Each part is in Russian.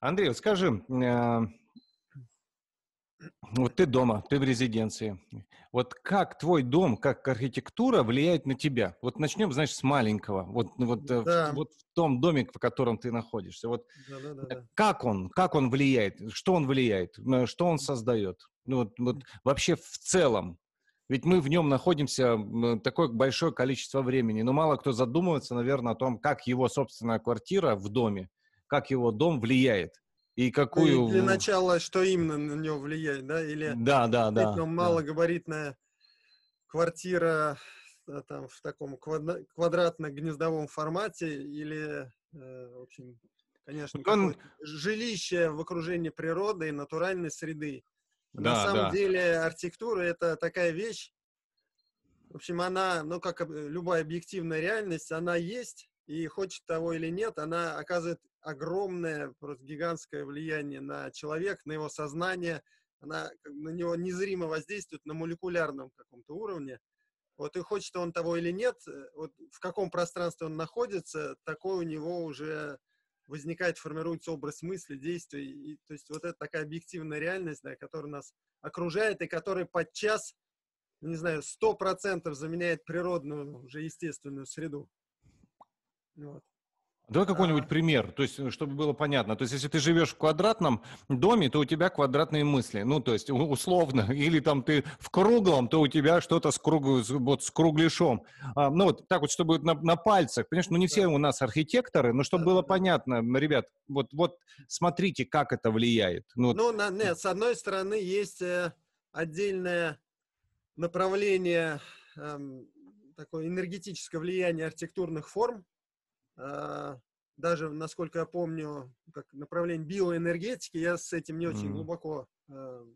Андрей, вот скажи, э, вот ты дома, ты в резиденции. Вот как твой дом, как архитектура влияет на тебя? Вот начнем, знаешь, с маленького. Вот, вот, э, да. в, вот в том доме, в котором ты находишься. Вот да, да, да, как он, как он влияет? Что он влияет? Что он создает? Ну, вот, вот вообще в целом. Ведь мы в нем находимся такое большое количество времени. Но мало кто задумывается, наверное, о том, как его собственная квартира в доме, как его дом влияет и какую... Ну, для начала, что именно на него влияет, да? Или да, да, да. малогабаритная да. квартира э, там, в таком квадратно-гнездовом формате или, э, в общем, конечно, Он... жилище в окружении природы и натуральной среды. Да, На самом да. деле архитектура — это такая вещь, в общем, она, ну, как любая объективная реальность, она есть, и хочет того или нет, она оказывает огромное, просто гигантское влияние на человека, на его сознание, она на него незримо воздействует на молекулярном каком-то уровне. Вот и хочет он того или нет, э, вот в каком пространстве он находится, такой у него уже возникает, формируется образ мысли, действий. И, то есть вот это такая объективная реальность, да, которая нас окружает и которая подчас, не знаю, сто процентов заменяет природную, уже естественную среду. Вот. Давай какой-нибудь а... пример, то есть, чтобы было понятно. То есть, если ты живешь в квадратном доме, то у тебя квадратные мысли. Ну, то есть, условно. Или там ты в круглом, то у тебя что-то с, круг... вот, с кругляшом. А, ну, вот так вот, чтобы на, на пальцах. Понимаешь, ну, не все у нас архитекторы, но чтобы было понятно, ребят, вот, вот смотрите, как это влияет. Ну, ну на, нет, с одной стороны, есть э, отдельное направление, э, такое энергетическое влияние архитектурных форм, даже, насколько я помню, как направление биоэнергетики, я с этим не очень mm. глубоко а,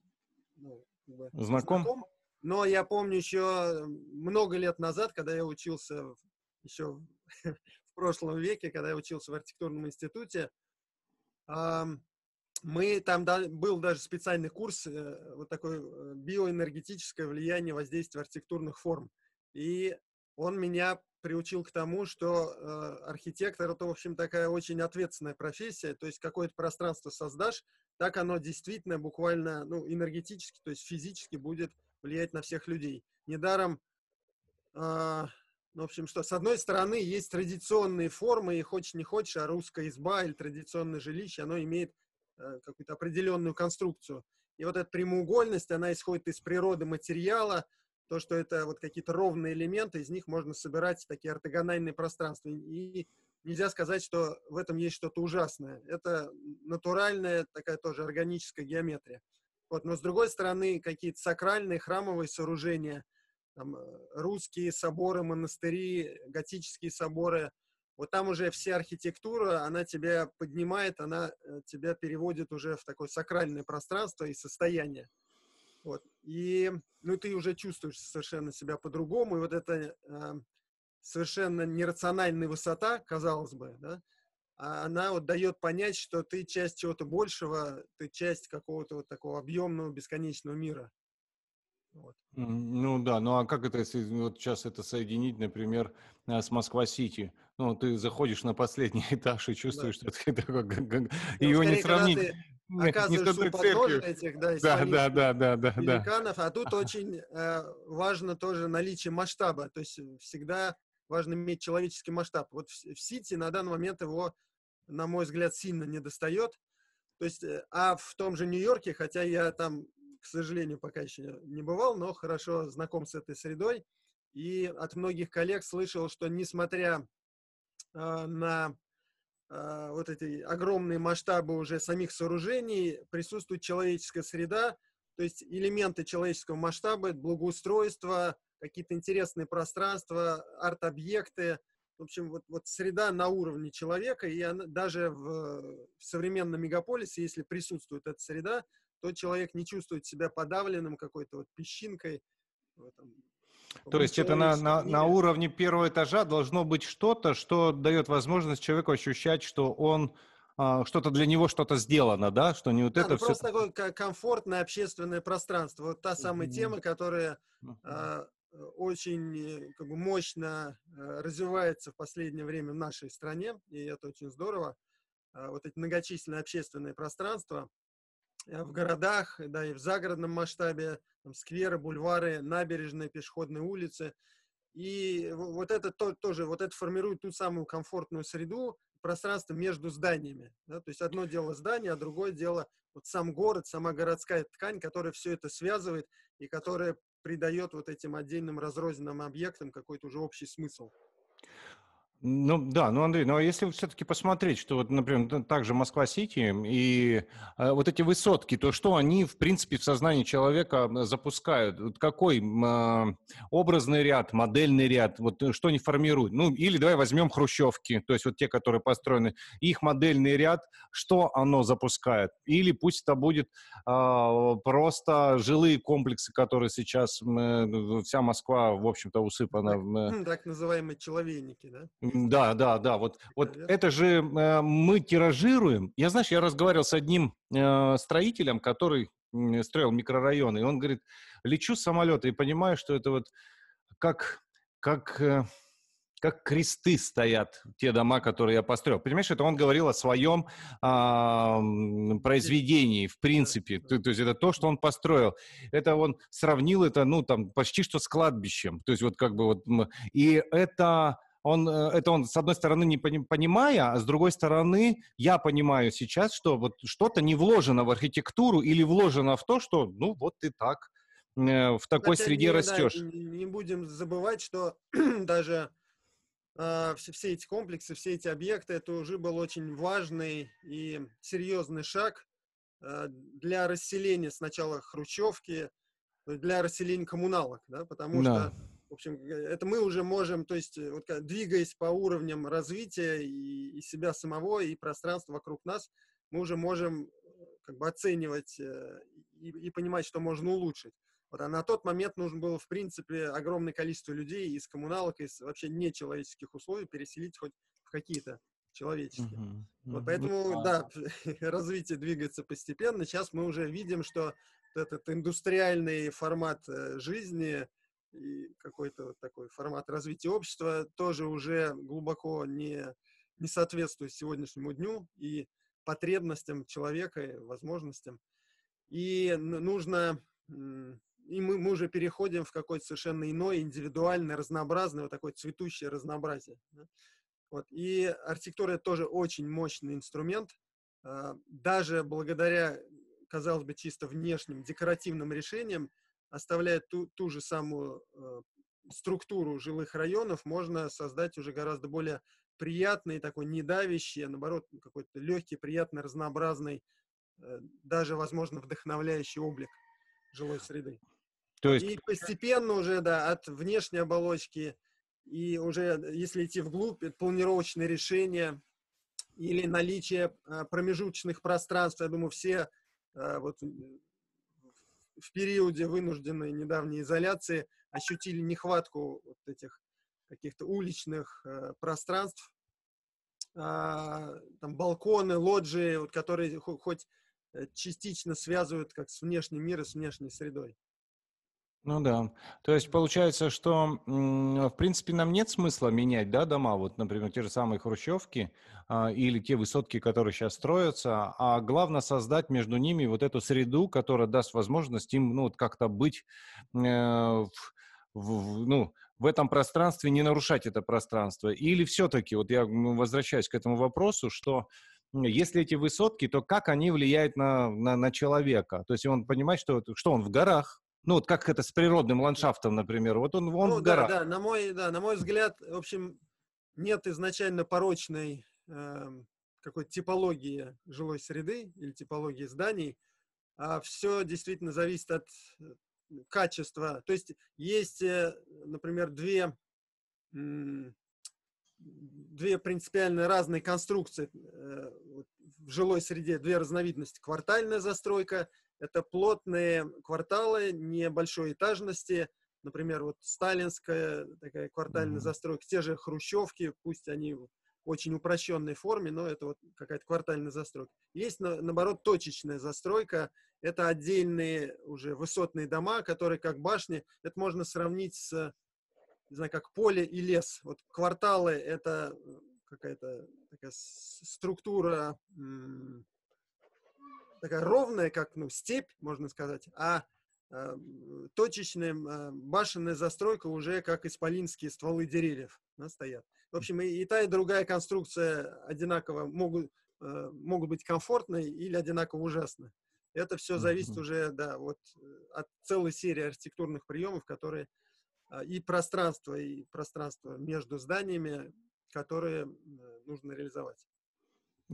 ну, как бы знаком. знаком. Но я помню еще много лет назад, когда я учился еще в прошлом веке, когда я учился в архитектурном институте, мы там был даже специальный курс, э, вот такой э, биоэнергетическое влияние воздействия архитектурных форм. И он меня приучил к тому, что э, архитектор это, в общем, такая очень ответственная профессия, то есть какое-то пространство создашь, так оно действительно буквально, ну, энергетически, то есть физически будет влиять на всех людей. Недаром, э, ну, в общем, что, с одной стороны, есть традиционные формы, и хочешь не хочешь, а русская изба или традиционное жилище, оно имеет э, какую-то определенную конструкцию. И вот эта прямоугольность, она исходит из природы материала, то, что это вот какие-то ровные элементы, из них можно собирать такие ортогональные пространства. И нельзя сказать, что в этом есть что-то ужасное. Это натуральная такая тоже органическая геометрия. Вот. Но с другой стороны, какие-то сакральные храмовые сооружения, там, э, русские соборы, монастыри, готические соборы, вот там уже вся архитектура, она тебя поднимает, она э, тебя переводит уже в такое сакральное пространство и состояние. Вот. И ну, ты уже чувствуешь совершенно себя по-другому. И вот эта э, совершенно нерациональная высота, казалось бы, да, а она вот дает понять, что ты часть чего-то большего, ты часть какого-то вот такого объемного бесконечного мира. Вот. Ну да, ну а как это, если вот сейчас это соединить, например, э, с Москва-Сити? Ну, ты заходишь на последний этаж и чувствуешь, да. что как, как, ну, его не сравнить. Ты оказываешься у подножия этих, да, да, да, да, да, да, великанов, а тут очень э, важно тоже наличие масштаба, то есть всегда важно иметь человеческий масштаб. Вот в, в Сити на данный момент его, на мой взгляд, сильно не достает. То есть, э, а в том же Нью-Йорке, хотя я там, к сожалению, пока еще не бывал, но хорошо знаком с этой средой, и от многих коллег слышал, что несмотря э, на вот эти огромные масштабы уже самих сооружений, присутствует человеческая среда, то есть элементы человеческого масштаба, благоустройство, какие-то интересные пространства, арт-объекты. В общем, вот, вот среда на уровне человека, и она, даже в, в современном мегаполисе, если присутствует эта среда, то человек не чувствует себя подавленным какой-то вот песчинкой, там, то есть это на, на, на уровне первого этажа должно быть что-то, что дает возможность человеку ощущать, что он а, что-то для него что-то сделано, да, что не вот да, это ну, все. Просто такое комфортное общественное пространство. Вот та самая тема, которая а, очень э, как бы, мощно а, развивается в последнее время в нашей стране, и это очень здорово. вот эти многочисленные общественные пространства в городах, да, и в загородном масштабе, там, скверы, бульвары, набережные, пешеходные улицы. И вот это то, тоже, вот это формирует ту самую комфортную среду, пространство между зданиями. Да? То есть одно дело здание, а другое дело вот сам город, сама городская ткань, которая все это связывает и которая придает вот этим отдельным разрозненным объектам какой-то уже общий смысл. Ну да, ну Андрей, ну а если все-таки посмотреть, что вот, например, также Москва-Сити и э, вот эти высотки, то что они, в принципе, в сознании человека запускают? Вот какой э, образный ряд, модельный ряд, вот э, что они формируют? Ну или давай возьмем хрущевки, то есть вот те, которые построены, их модельный ряд, что оно запускает? Или пусть это будет э, просто жилые комплексы, которые сейчас э, вся Москва, в общем-то, усыпана. Так, так называемые человейники, да? Да, да, да. Вот, вот это же э, мы тиражируем. Я, знаешь, я разговаривал с одним э, строителем, который строил микрорайоны, и он говорит, лечу с самолета и понимаю, что это вот как, как, э, как кресты стоят те дома, которые я построил. Понимаешь, это он говорил о своем э, произведении, в принципе. То, то есть это то, что он построил. Это он сравнил это, ну, там, почти что с кладбищем. То есть вот как бы вот... И это он, э, это он, с одной стороны, не понимая, а с другой стороны, я понимаю сейчас, что вот что-то не вложено в архитектуру или вложено в то, что, ну, вот ты так э, в такой Хотя среде не, растешь. Да, не, не будем забывать, что даже э, все, все эти комплексы, все эти объекты, это уже был очень важный и серьезный шаг э, для расселения сначала хрущевки, для расселения коммуналок, да, потому да. что в общем, э, это мы уже можем, то есть, э, вот, двигаясь по уровням развития и, и себя самого, и пространства вокруг нас, мы уже можем э, как бы оценивать и, и понимать, что можно улучшить. Вот, а на тот момент нужно было, в принципе, огромное количество людей из коммуналок, из вообще нечеловеческих условий переселить хоть в какие-то человеческие. Uh-huh, uh-huh. Вот поэтому, да, развитие двигается постепенно. Сейчас мы уже видим, что этот индустриальный формат жизни, и какой-то вот такой формат развития общества тоже уже глубоко не, не соответствует сегодняшнему дню и потребностям человека, и возможностям. И нужно, и мы, мы уже переходим в какое-то совершенно иное, индивидуальное, разнообразное, вот такое цветущее разнообразие. Вот. И архитектура тоже очень мощный инструмент. А, даже благодаря, казалось бы, чисто внешним декоративным решениям, оставляя ту, ту же самую э, структуру жилых районов, можно создать уже гораздо более приятный, такой недавящий, а наоборот, какой-то легкий, приятный, разнообразный, э, даже, возможно, вдохновляющий облик жилой среды. То есть... И постепенно уже, да, от внешней оболочки и уже, если идти вглубь, планировочные решения или наличие э, промежуточных пространств, я думаю, все э, вот в периоде вынужденной недавней изоляции ощутили нехватку вот этих каких-то уличных э, пространств, э, там балконы, лоджии, вот, которые хоть э, частично связывают как с внешним миром, с внешней средой. Ну да. То есть получается, что в принципе нам нет смысла менять, да, дома, вот, например, те же самые хрущевки а, или те высотки, которые сейчас строятся, а главное создать между ними вот эту среду, которая даст возможность им, ну, вот как-то быть э, в, в, ну, в этом пространстве, не нарушать это пространство. Или все-таки, вот я возвращаюсь к этому вопросу, что если эти высотки, то как они влияют на, на, на человека? То есть он понимает, что, что он в горах, ну, вот как это с природным ландшафтом, например. Вот он, он ну, в горах. Да, да, на мой, да, на мой взгляд, в общем, нет изначально порочной э, какой-то типологии жилой среды или типологии зданий, а все действительно зависит от э, качества. То есть есть, э, например, две, две принципиально разные конструкции э, в жилой среде, две разновидности. Квартальная застройка это плотные кварталы небольшой этажности, например, вот сталинская такая квартальная mm-hmm. застройка, те же хрущевки, пусть они в очень упрощенной форме, но это вот какая-то квартальная застройка. Есть, наоборот, точечная застройка, это отдельные уже высотные дома, которые как башни, это можно сравнить с, не знаю, как поле и лес. Вот кварталы — это какая-то такая структура такая ровная, как ну, степь, можно сказать, а э, точечная э, башенная застройка уже как исполинские стволы деревьев да, стоят. В общем, и, и та, и другая конструкция одинаково могут, э, могут быть комфортной или одинаково ужасны. Это все зависит уже да, вот, от целой серии архитектурных приемов, которые и пространство, и пространство между зданиями, которые нужно реализовать.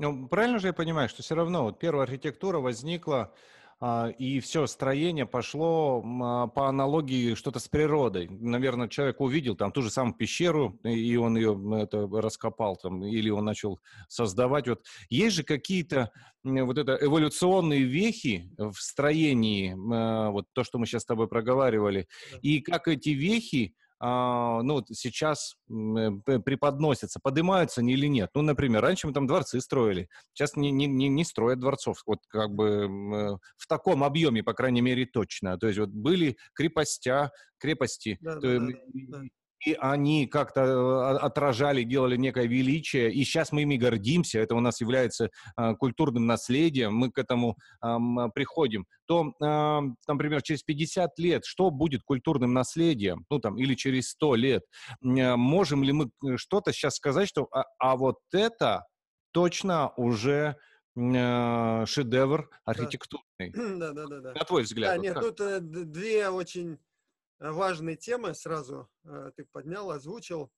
Ну, правильно же я понимаю, что все равно вот первая архитектура возникла, а, и все строение пошло а, по аналогии что-то с природой. Наверное, человек увидел там ту же самую пещеру, и он ее это, раскопал, там, или он начал создавать. Вот есть же какие-то вот это эволюционные вехи в строении, а, вот то, что мы сейчас с тобой проговаривали, и как эти вехи ну, сейчас э, преподносятся, поднимаются они или нет. Ну, например, раньше мы там дворцы строили, сейчас не, не, не, не строят дворцов, вот как бы э, в таком объеме, по крайней мере, точно. То есть вот были крепостя, крепости, да, то, да, да, и они как-то э, отражали, делали некое величие, и сейчас мы ими гордимся, это у нас является э, культурным наследием, мы к этому э, приходим, то, э, например, через 50 лет что будет культурным наследием, ну там, или через 100 лет, можем ли мы что-то сейчас сказать, что а, а вот это точно уже шедевр архитектурный? Да, да, да, да. На твой взгляд. Да, вот нет, как? тут две очень важные темы сразу э, ты поднял, озвучил.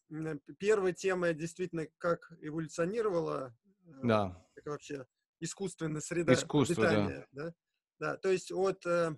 Первая тема действительно, как эволюционировала э, да. как вообще искусственная среда Искусство, обитания. Да. Да? да, то есть от, э,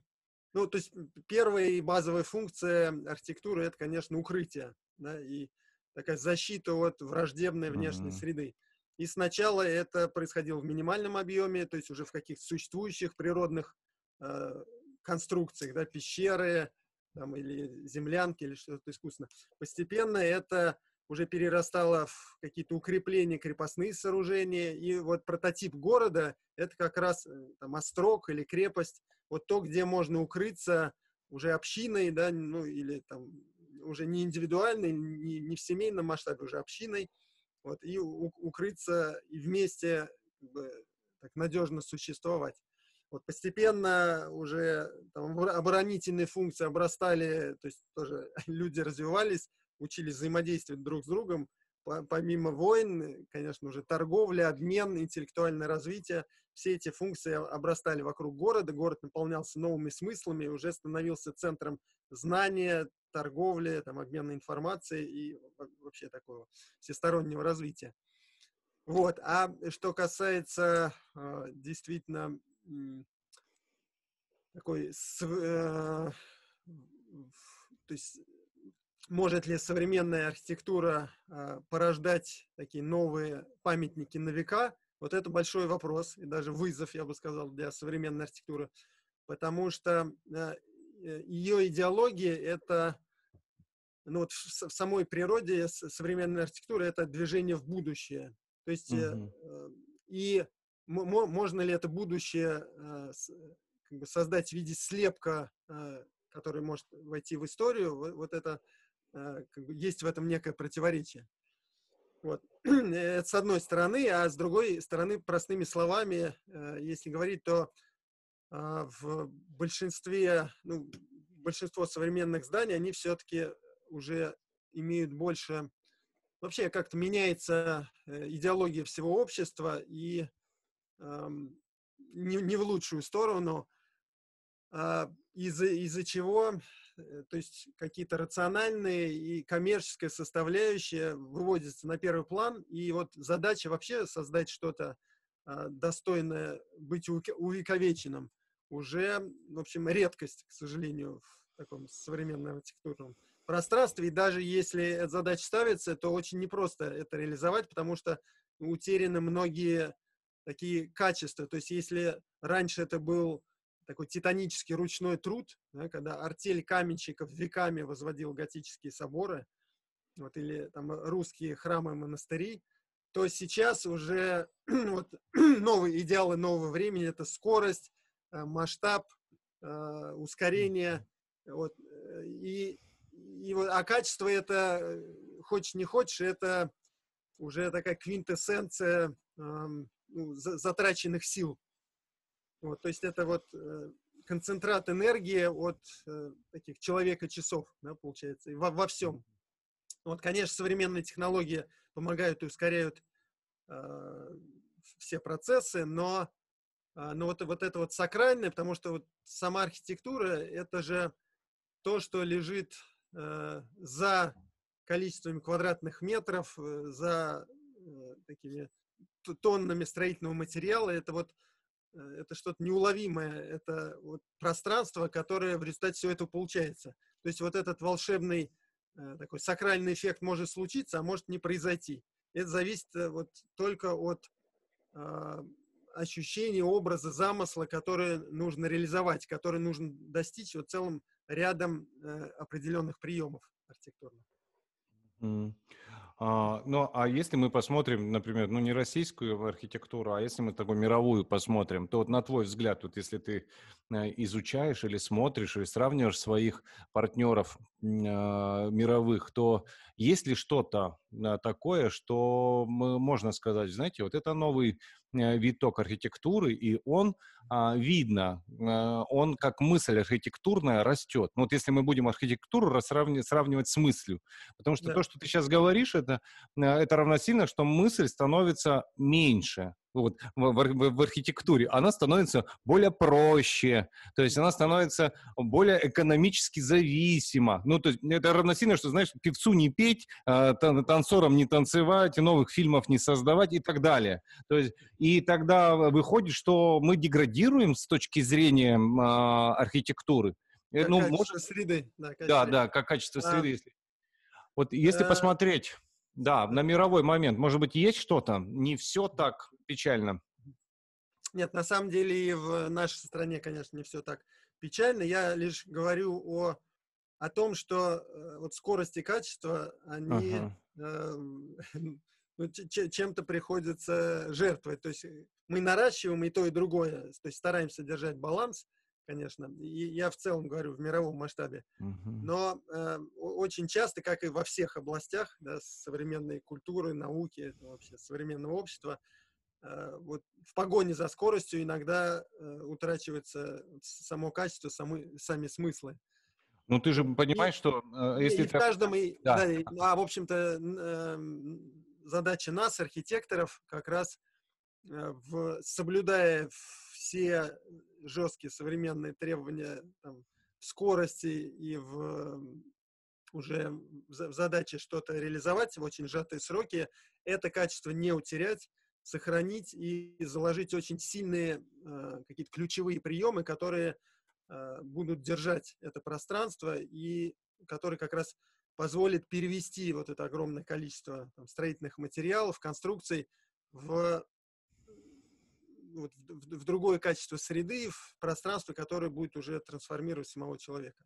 ну, то есть первая и базовая функция архитектуры это, конечно, укрытие, да, и такая защита от враждебной внешней mm-hmm. среды. И сначала это происходило в минимальном объеме, то есть уже в каких-то существующих природных э, конструкциях, да, пещеры, там, или землянки, или что-то искусственно. Постепенно это уже перерастало в какие-то укрепления, крепостные сооружения, и вот прототип города — это как раз э, там острог или крепость, вот то, где можно укрыться уже общиной, да, ну, или там уже не индивидуальной, не, не в семейном масштабе, уже общиной, вот, и укрыться и вместе как бы, так надежно существовать. Вот постепенно уже там, оборонительные функции обрастали, то есть тоже люди развивались, учились взаимодействовать друг с другом, помимо войн, конечно, уже торговля, обмен, интеллектуальное развитие, все эти функции обрастали вокруг города, город наполнялся новыми смыслами, уже становился центром знания, торговли, там, обмена информацией и вообще такого всестороннего развития. Вот. А что касается э, действительно такой, э, то есть может ли современная архитектура э, порождать такие новые памятники на века? Вот это большой вопрос и даже вызов, я бы сказал, для современной архитектуры, потому что э, ее идеология это ну, вот в, самой природе современной архитектуры это движение в будущее. То есть угу. и можно ли это будущее э, как бы создать в виде слепка, э, который может войти в историю, вот, это э, как бы есть в этом некое противоречие. Вот. Это с одной стороны, а с другой стороны, простыми словами, если говорить, то в большинстве, ну, большинство современных зданий, они все-таки уже имеют больше... Вообще как-то меняется идеология всего общества, и не, не в лучшую сторону, а, из-за из чего, э, то есть какие-то рациональные и коммерческая составляющая выводятся на первый план, и вот задача вообще создать что-то а, достойное быть увековеченным уже, в общем, редкость, к сожалению, в таком современном архитектурном пространстве. И даже если эта задача ставится, то очень непросто это реализовать, потому что утеряны многие такие качества. То есть если раньше это был такой титанический ручной труд, да, когда артель каменщиков веками возводил готические соборы, вот, или там русские храмы и монастыри, то сейчас уже вот, новые идеалы нового времени — это скорость, э, масштаб, э, ускорение. Вот, э, и, и, а качество это, хочешь не хочешь, это уже такая квинтэссенция ну, затраченных сил. Вот, то есть это вот э, концентрат энергии от э, таких человека-часов, да, получается, во, во всем. Вот, конечно, современные технологии помогают и ускоряют э, все процессы, но, э, но вот, вот это вот сакральное, потому что вот сама архитектура — это же то, что лежит э, за количествами квадратных метров, э, за э, такими тоннами строительного материала. Это вот э, это что-то неуловимое, это вот пространство, которое в результате всего этого получается. То есть вот этот волшебный э, такой сакральный эффект может случиться, а может не произойти. Это зависит э, вот только от э, ощущения, образа, замысла, которые нужно реализовать, которые нужно достичь вот целым рядом э, определенных приемов архитектурных. Mm. А, ну, а если мы посмотрим, например, ну, не российскую архитектуру, а если мы такую мировую посмотрим, то вот на твой взгляд, вот если ты э, изучаешь или смотришь, или сравниваешь своих партнеров мировых, то есть ли что-то э, такое, что можно сказать, знаете, вот это новый э, виток архитектуры, и он а, видно, а, он как мысль архитектурная растет. Ну, вот если мы будем архитектуру сравнивать, сравнивать с мыслью, потому что да. то, что ты сейчас говоришь, это, это равносильно, что мысль становится меньше вот, в, в, в архитектуре, она становится более проще, то есть она становится более экономически зависима. Ну, то есть это равносильно, что, знаешь, певцу не петь, э, танцорам не танцевать, новых фильмов не создавать и так далее. То есть, и тогда выходит, что мы деградируем с точки зрения э, архитектуры. Как ну, качество может... среды. Да, да, да, как качество а, среды. Если... Вот если а... посмотреть, да, на мировой момент, может быть, есть что-то? Не все так печально. Нет, на самом деле и в нашей стране, конечно, не все так печально. Я лишь говорю о, о том, что э, вот скорость и качество, они ага. э, ну, чем-то приходится жертвовать. То есть мы наращиваем и то, и другое. То есть стараемся держать баланс, конечно. И я в целом говорю в мировом масштабе. Угу. Но э, очень часто, как и во всех областях да, современной культуры, науки, вообще современного общества, Э, вот в погоне за скоростью иногда э, утрачивается само качество, самы, сами смыслы. Ну, ты же понимаешь, и, что э, если... И в каждом, и, да. Да, и, а, в общем-то, э, задача нас, архитекторов, как раз э, в, соблюдая все жесткие современные требования там, скорости и в уже в задаче что-то реализовать в очень сжатые сроки, это качество не утерять, сохранить и заложить очень сильные э, какие-то ключевые приемы, которые э, будут держать это пространство и которые как раз позволят перевести вот это огромное количество там, строительных материалов, конструкций в, вот, в, в другое качество среды, в пространство, которое будет уже трансформировать самого человека.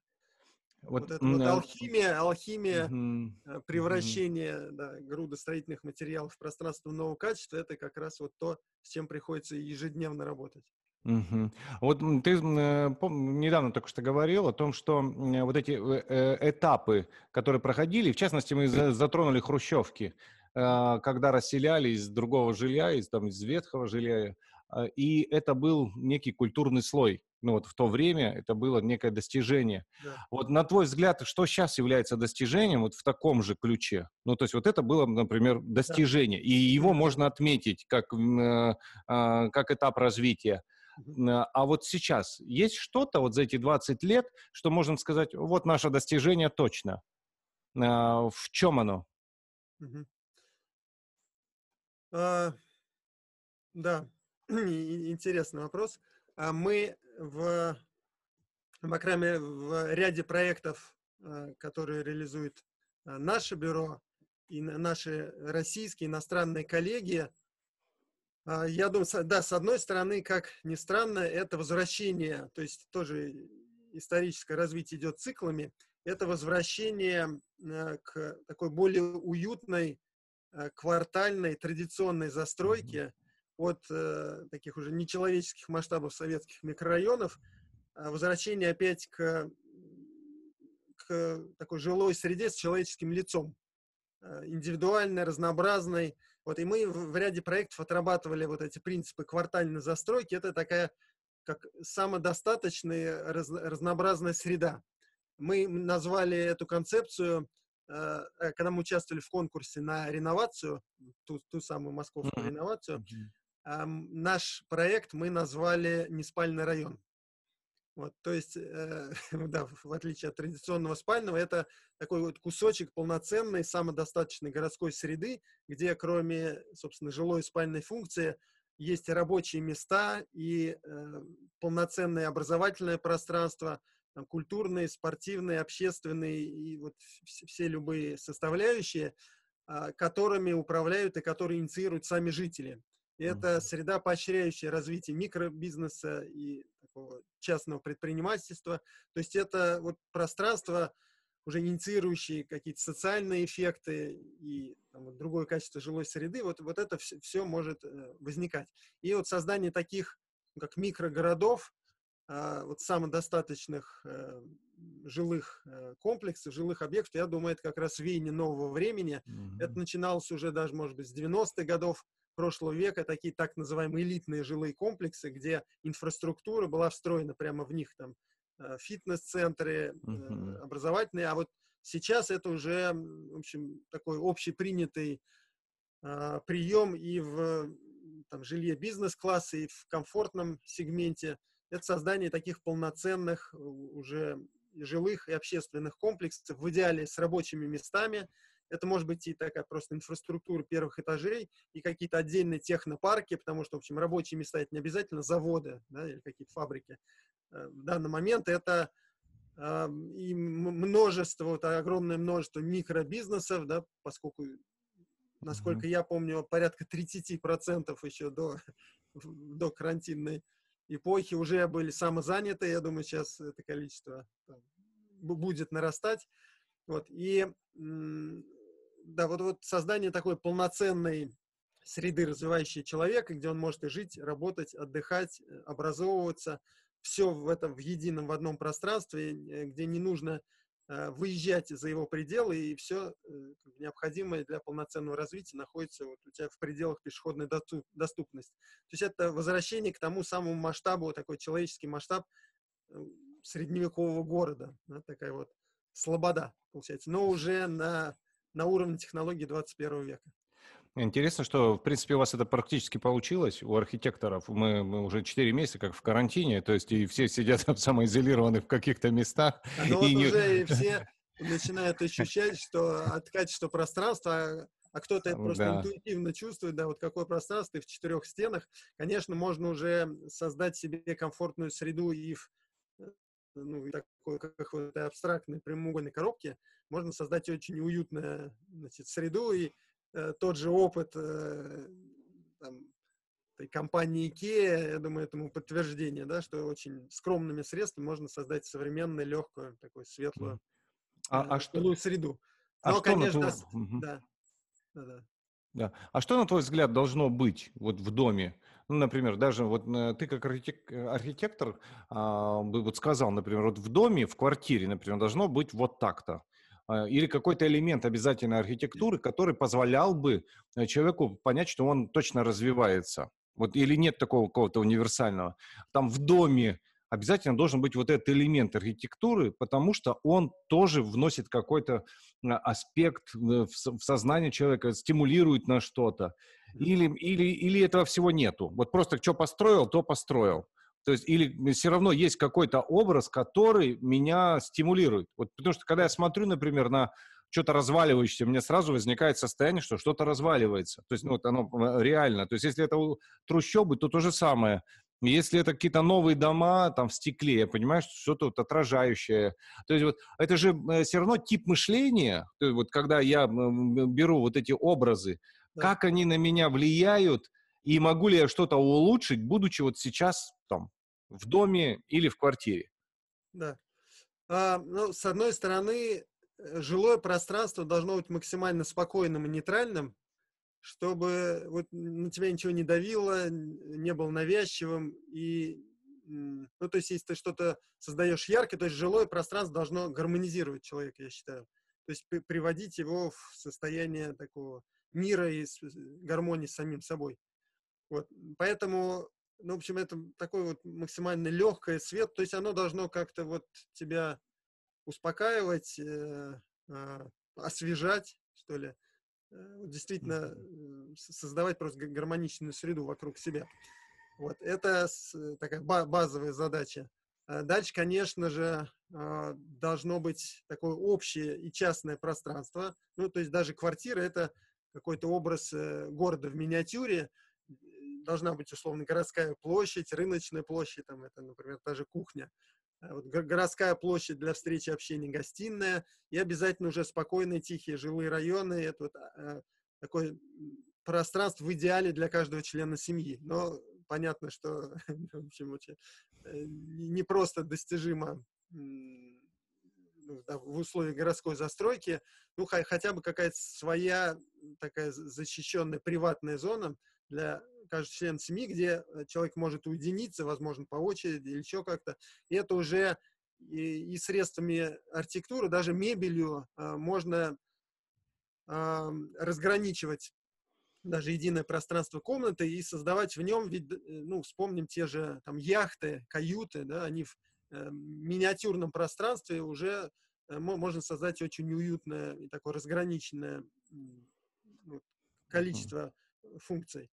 Вот, вот это вот алхимия, алхимия, угу, превращение угу. да, груда строительных материалов в пространство нового качества, это как раз вот то, с чем приходится ежедневно работать. Угу. Вот ты э, недавно только что говорил о том, что вот эти э, этапы, которые проходили, в частности, мы затронули хрущевки, когда расселяли из другого жилья, из, там, из ветхого жилья, и это был некий культурный слой ну вот в то время это было некое достижение. Да. Вот на твой взгляд, что сейчас является достижением вот в таком же ключе? Ну то есть вот это было, например, достижение, да. и его можно отметить как, э, э, как этап развития. А вот сейчас есть что-то вот за эти 20 лет, что можно сказать, вот наше достижение точно. Э, в чем оно? Угу. А, да, интересный вопрос. А мы в, мере, в ряде проектов, э, которые реализует э, наше бюро и наши российские иностранные коллеги, э, я думаю, да, с одной стороны, как ни странно, это возвращение, то есть тоже историческое развитие идет циклами, это возвращение к такой более уютной, квартальной, традиционной застройке, от э, таких уже нечеловеческих масштабов советских микрорайонов, э, возвращение опять к, к такой жилой среде с человеческим лицом. индивидуальной, разнообразной. Вот, и мы в, в ряде проектов отрабатывали вот эти принципы квартальной застройки. Это такая как самодостаточная, раз, разнообразная среда. Мы назвали эту концепцию, э, э, когда мы участвовали в конкурсе на реновацию, ту, ту самую московскую mm-hmm. реновацию, наш проект мы назвали «Неспальный район». Вот, то есть, э, да, в отличие от традиционного спального, это такой вот кусочек полноценной, самодостаточной городской среды, где кроме, собственно, жилой и спальной функции есть рабочие места, и э, полноценное образовательное пространство, там, культурные, спортивные, общественные и вот все любые составляющие, э, которыми управляют и которые инициируют сами жители. И это среда, поощряющая развитие микробизнеса и такого частного предпринимательства. То есть это вот пространство, уже инициирующие какие-то социальные эффекты и там, вот, другое качество жилой среды, вот, вот это все, все может э, возникать. И вот создание таких, ну, как микрогородов, э, вот самодостаточных э, жилых э, комплексов, жилых объектов, я думаю, это как раз веяние нового времени. Mm-hmm. Это начиналось уже даже, может быть, с 90-х годов прошлого века, такие так называемые элитные жилые комплексы, где инфраструктура была встроена прямо в них, там, э, фитнес-центры, mm-hmm. образовательные, а вот сейчас это уже, в общем, такой общепринятый э, прием и в там, жилье бизнес-класса, и в комфортном сегменте. Это создание таких полноценных уже жилых и общественных комплексов, в идеале с рабочими местами, это может быть и такая просто инфраструктура первых этажей, и какие-то отдельные технопарки, потому что, в общем, рабочие места это не обязательно заводы да, или какие-то фабрики. Э, в данный момент это и множество, вот огромное множество микробизнесов, да, поскольку, насколько mm-hmm. я помню, порядка 30% еще до, до карантинной эпохи уже были самозаняты. Я думаю, сейчас это количество там, будет нарастать. Вот, и да, вот, вот создание такой полноценной среды, развивающей человека, где он может и жить, работать, отдыхать, э, образовываться, все в этом, в едином, в одном пространстве, э, где не нужно э, выезжать за его пределы, и все необходимое для полноценного развития находится вот у тебя в пределах пешеходной доступности. То есть это возвращение к тому самому масштабу, такой человеческий масштаб средневекового города, да, такая вот слобода, получается, но уже на, на уровне технологий 21 века. Интересно, что, в принципе, у вас это практически получилось, у архитекторов. Мы, мы уже 4 месяца как в карантине, то есть и все сидят там самоизолированы в каких-то местах. А ну вот не... уже все начинают ощущать, что от качества пространства, а, кто-то это просто да. интуитивно чувствует, да, вот какое пространство в четырех стенах, конечно, можно уже создать себе комфортную среду и в ну, такой, как вот абстрактной прямоугольной коробке, можно создать очень уютную значит, среду, и э, тот же опыт э, там, этой компании IKEA, я думаю, этому подтверждение, да, что очень скромными средствами можно создать современную, легкую, такую светлую, а, э, а что? среду. А Но, что конечно, на твой... да, да, да. Да. А что, на твой взгляд, должно быть вот в доме? Ну, например, даже вот э, ты как архитек- архитектор а, бы вот сказал, например, вот в доме, в квартире, например, должно быть вот так-то. А, или какой-то элемент обязательной архитектуры, который позволял бы э, человеку понять, что он точно развивается. Вот или нет такого какого-то универсального. Там в доме обязательно должен быть вот этот элемент архитектуры, потому что он тоже вносит какой-то а, аспект в сознание человека, стимулирует на что-то. Или, или, или этого всего нету. Вот просто что построил, то построил. То есть, или все равно есть какой-то образ, который меня стимулирует. Вот потому что, когда я смотрю, например, на что-то разваливающееся, у меня сразу возникает состояние, что что-то разваливается. То есть, ну, вот оно реально. То есть, если это трущобы, то то же самое. Если это какие-то новые дома, там, в стекле, я понимаю, что что-то вот отражающее. То есть вот это же э, все равно тип мышления, то есть вот когда я беру вот эти образы, да. как они на меня влияют, и могу ли я что-то улучшить, будучи вот сейчас там в доме или в квартире. Да. А, ну, с одной стороны, э, жилое пространство должно быть максимально спокойным и нейтральным, чтобы вот на тебя ничего не давило, не был навязчивым. И, ну, то есть, если ты что-то создаешь яркое, то есть жилое пространство должно гармонизировать человека, я считаю. то есть приводить его в состояние такого мира и гармонии с самим собой. Вот. Поэтому, ну, в общем, это такой вот максимально легкое свет, то есть оно должно как-то вот тебя успокаивать, э, э, освежать, что ли, действительно э, создавать просто гармоничную среду вокруг себя. Вот, это такая базовая задача. А дальше, конечно же, а, должно быть такое общее и частное пространство. Ну, то есть даже квартира – это какой-то образ э, города в миниатюре. Должна быть, условно, городская площадь, рыночная площадь, там это, например, та же кухня. А вот городская площадь для встречи, общения, гостиная. И обязательно уже спокойные, тихие жилые районы. Это вот такое пространство в идеале для каждого члена семьи. Но понятно, что в общем, очень, э, не просто достижимо ну, в условиях городской застройки, ну, хотя бы какая-то своя такая защищенная приватная зона для каждого члена семьи, где э, человек может уединиться, возможно, по очереди или еще как-то. И это уже и, и средствами архитектуры, даже мебелью э, можно э, разграничивать даже единое пространство комнаты и создавать в нем, ведь, э, ну, вспомним те же там яхты, каюты, да, они в э, миниатюрном пространстве уже э, можно создать очень уютное и такое разграниченное ну, количество. Функций.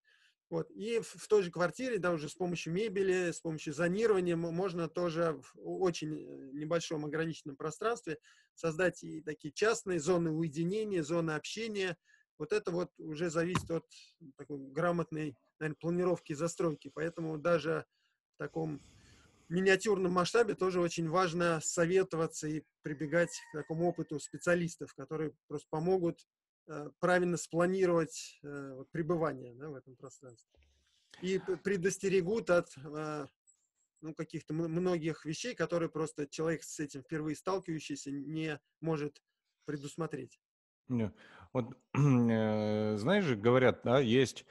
Вот. И в, в той же квартире, да, уже с помощью мебели, с помощью зонирования можно тоже в очень э, небольшом ограниченном пространстве создать и такие частные зоны уединения, зоны общения, вот это вот уже зависит от такой грамотной наверное, планировки застройки. Поэтому даже в таком миниатюрном масштабе тоже очень важно советоваться и прибегать к такому опыту специалистов, которые просто помогут правильно спланировать э, пребывание да, в этом пространстве. И предостерегут от э, ну, каких-то многих вещей, которые просто человек с этим впервые сталкивающийся не может предусмотреть. Вот, э, знаешь же, говорят, да, есть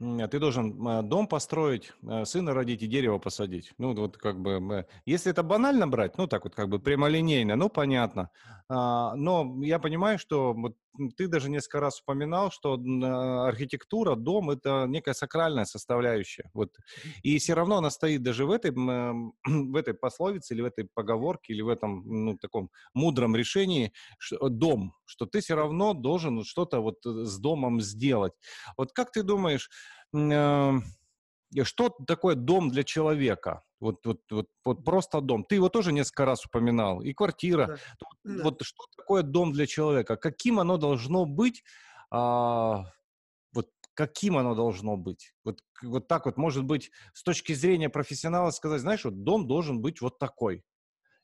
а ты должен а, дом построить, а, сына родить и дерево посадить. Ну, вот как бы, если это банально брать, ну, так вот как бы прямолинейно, ну, понятно. Но я понимаю, что вот ты даже несколько раз упоминал, что архитектура, дом – это некая сакральная составляющая. Вот. И все равно она стоит даже в этой, в этой пословице или в этой поговорке, или в этом ну, таком мудром решении, что, дом, что ты все равно должен что-то вот э, с домом сделать. Вот как ты думаешь, э, что такое дом для человека? Вот, вот, вот, вот просто дом. Ты его тоже несколько раз упоминал. И квартира. Да. Вот да. что такое дом для человека? Каким оно должно быть? А, вот каким оно должно быть? Вот, вот так вот, может быть, с точки зрения профессионала сказать, знаешь, вот дом должен быть вот такой.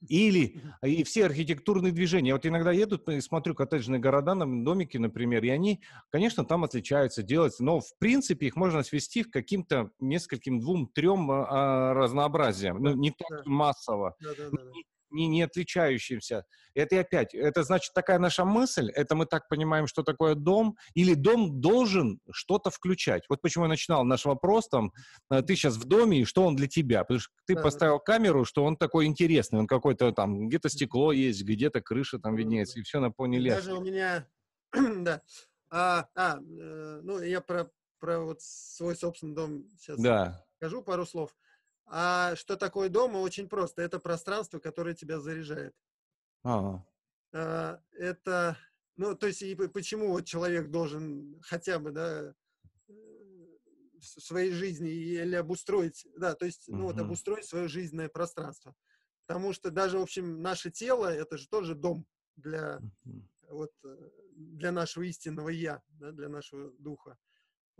Или и все архитектурные движения. Вот иногда еду смотрю коттеджные города, домики, например, и они, конечно, там отличаются, делаются, но в принципе их можно свести к каким-то нескольким, двум, трем а, а разнообразиям. Ну, не так массово. Да, да, не, не отличающимся. Это опять, это значит такая наша мысль, это мы так понимаем, что такое дом, или дом должен что-то включать. Вот почему я начинал наш вопрос, там, э, ты сейчас в доме, и что он для тебя? Потому что ты да, поставил камеру, что он такой интересный, он какой-то там, где-то стекло есть, где-то крыша там виднеется, и все на пони лес. Даже у меня, да, а, а э, ну, я про, про вот свой собственный дом сейчас да. скажу пару слов. А что такое дома? Очень просто. Это пространство, которое тебя заряжает. А, это, ну, то есть, и почему вот человек должен хотя бы, да, в своей жизни или обустроить, да, то есть, ну, вот обустроить свое жизненное пространство. Потому что даже, в общем, наше тело, это же тоже дом для, вот, э, для нашего истинного я, да, для нашего духа.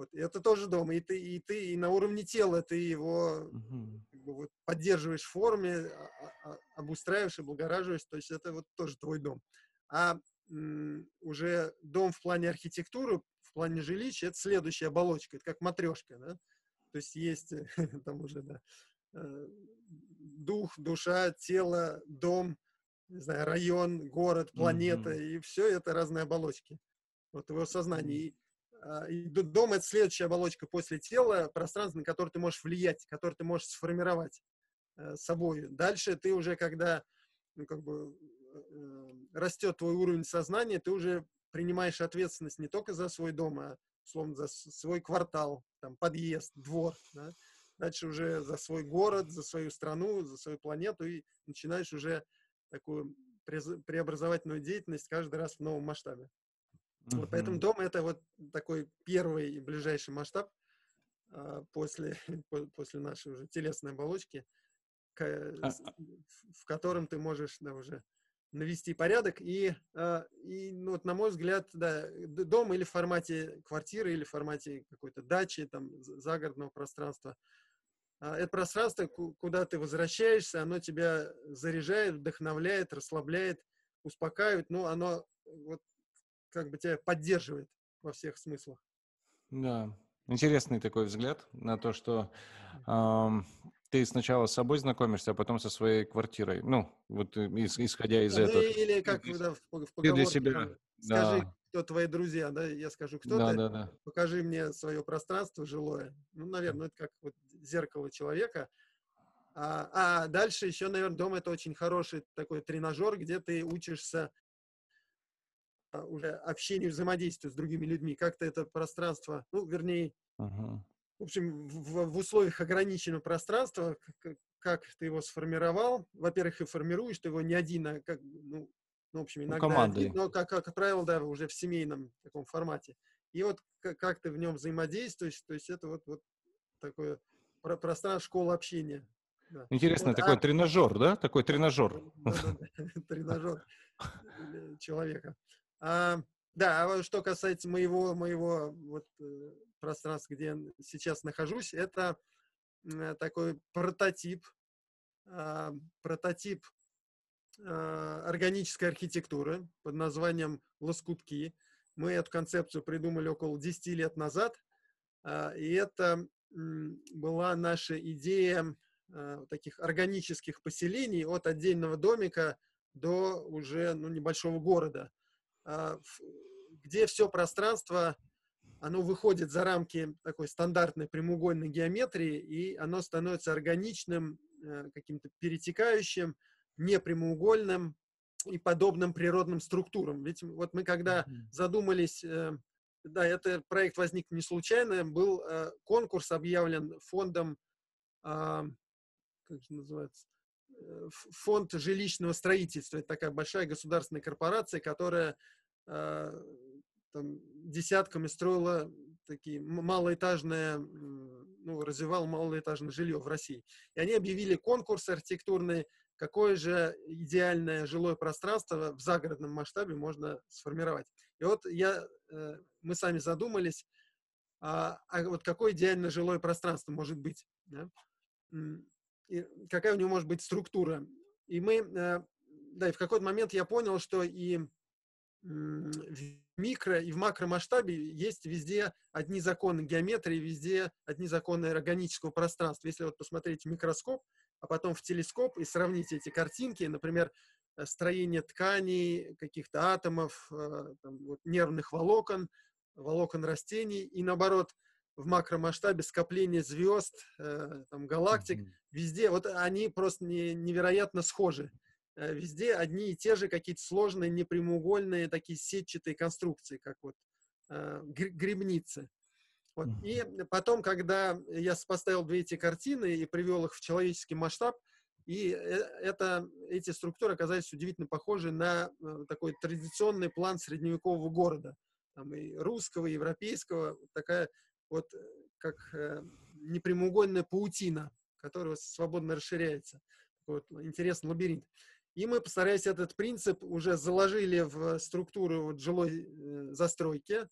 Вот, и это тоже дом. И ты, и ты и на уровне тела ты его угу. как бы, вот, поддерживаешь в форме, а, а, а, обустраиваешь, облагораживаешь. То есть это вот тоже твой дом. А уже дом в плане архитектуры, в плане жилища, это следующая оболочка. Это как матрешка, да? То есть есть там уже, да, э, дух, душа, тело, дом, не знаю, район, город, планета, mm-hmm. и все это разные оболочки. Вот его сознание. Mm-hmm. А, дом — это следующая оболочка после тела, пространство, на которое ты можешь влиять, которое ты можешь сформировать э, собой. Дальше ты уже, когда ну, как бы э, растет твой уровень сознания, ты уже принимаешь ответственность не только за свой дом, а, условно, за свой квартал, там, подъезд, двор, да? дальше уже за свой город, за свою страну, за свою планету, и начинаешь уже такую преобразовательную деятельность каждый раз в новом масштабе. Mm-hmm. Вот поэтому дом это вот такой первый и ближайший масштаб а, после, после нашей уже телесной оболочки, к, а, а в котором ты можешь да, уже навести порядок. И, а, и ну, вот, на мой взгляд, да, дом или в формате квартиры, или в формате какой-то дачи, там, загородного пространства. А, это пространство, куда ты возвращаешься, оно тебя заряжает, вдохновляет, расслабляет, успокаивает, но оно вот как бы тебя поддерживает во всех смыслах. Да, интересный такой взгляд на то, что эм, ты сначала с собой знакомишься, а потом со своей квартирой. Ну, вот э, исходя из ну, этого. Или как да, в, в поговорке, для себя, скажи, да. кто твои друзья, да, я скажу, кто да, ты, да, да. покажи мне свое пространство жилое. Ну, наверное, это как вот зеркало человека. А, а дальше еще, наверное, дом это очень хороший такой тренажер, где ты учишься уже общению, взаимодействию с другими людьми. Как-то это пространство, ну, вернее, uh-huh в общем, в, в условиях ограниченного пространства, как, как ты его сформировал, во-первых, и формируешь ты его не один, а как, ну, ну в общем, иногда ну, один, но, как, как правило, да, уже в семейном таком формате. И вот как, как ты в нем взаимодействуешь, то есть это вот, вот такое про пространство школы общения. Да. Интересно, вот, такой а... тренажер, да? Такой тренажер. Тренажер человека. А, да, что касается моего, моего вот э, пространство, где я сейчас нахожусь, это э, такой прототип, а, прототип а, органической архитектуры под названием «Лоскутки». Мы эту концепцию придумали около 10 лет назад, а, и это была наша идея таких органических поселений от отдельного домика до уже ну, небольшого города, где все пространство оно выходит за рамки такой стандартной прямоугольной геометрии, и оно становится органичным, э, каким-то перетекающим, непрямоугольным и подобным природным структурам. Ведь вот мы когда задумались, э, да, этот проект возник не случайно, был э, конкурс объявлен фондом, а, как же называется, фонд жилищного строительства. Это такая большая государственная корпорация, которая там, десятками строила такие малоэтажные, ну, развивал малоэтажное жилье в России. И они объявили конкурс архитектурный, какое же идеальное жилое пространство в загородном масштабе можно сформировать. И вот я, э, мы сами задумались, а, а вот какое идеальное жилое пространство может быть, да? и какая у него может быть структура. И мы, э, да, и в какой-то момент я понял, что и в микро и в макромасштабе есть везде одни законы геометрии, везде одни законы органического пространства. Если вот посмотреть в микроскоп, а потом в телескоп и сравнить эти картинки, например, э, строение тканей, каких-то атомов, э, там, вот, нервных волокон, волокон растений, и наоборот, в макромасштабе скопление звезд, э, там, галактик, mm-hmm. везде, вот они просто не, невероятно схожи. Э, везде одни и те же какие-то сложные непрямоугольные такие сетчатые конструкции, как вот э, грибницы. Вот. И потом, когда я поставил две эти картины и привел их в человеческий масштаб, и э, это, эти структуры оказались удивительно похожи на такой традиционный план средневекового города, там и русского, и европейского, такая вот как непрямоугольная паутина, которая свободно расширяется. Вот интересный лабиринт. И мы постарались этот принцип уже заложили в структуру вот жилой э, застройки.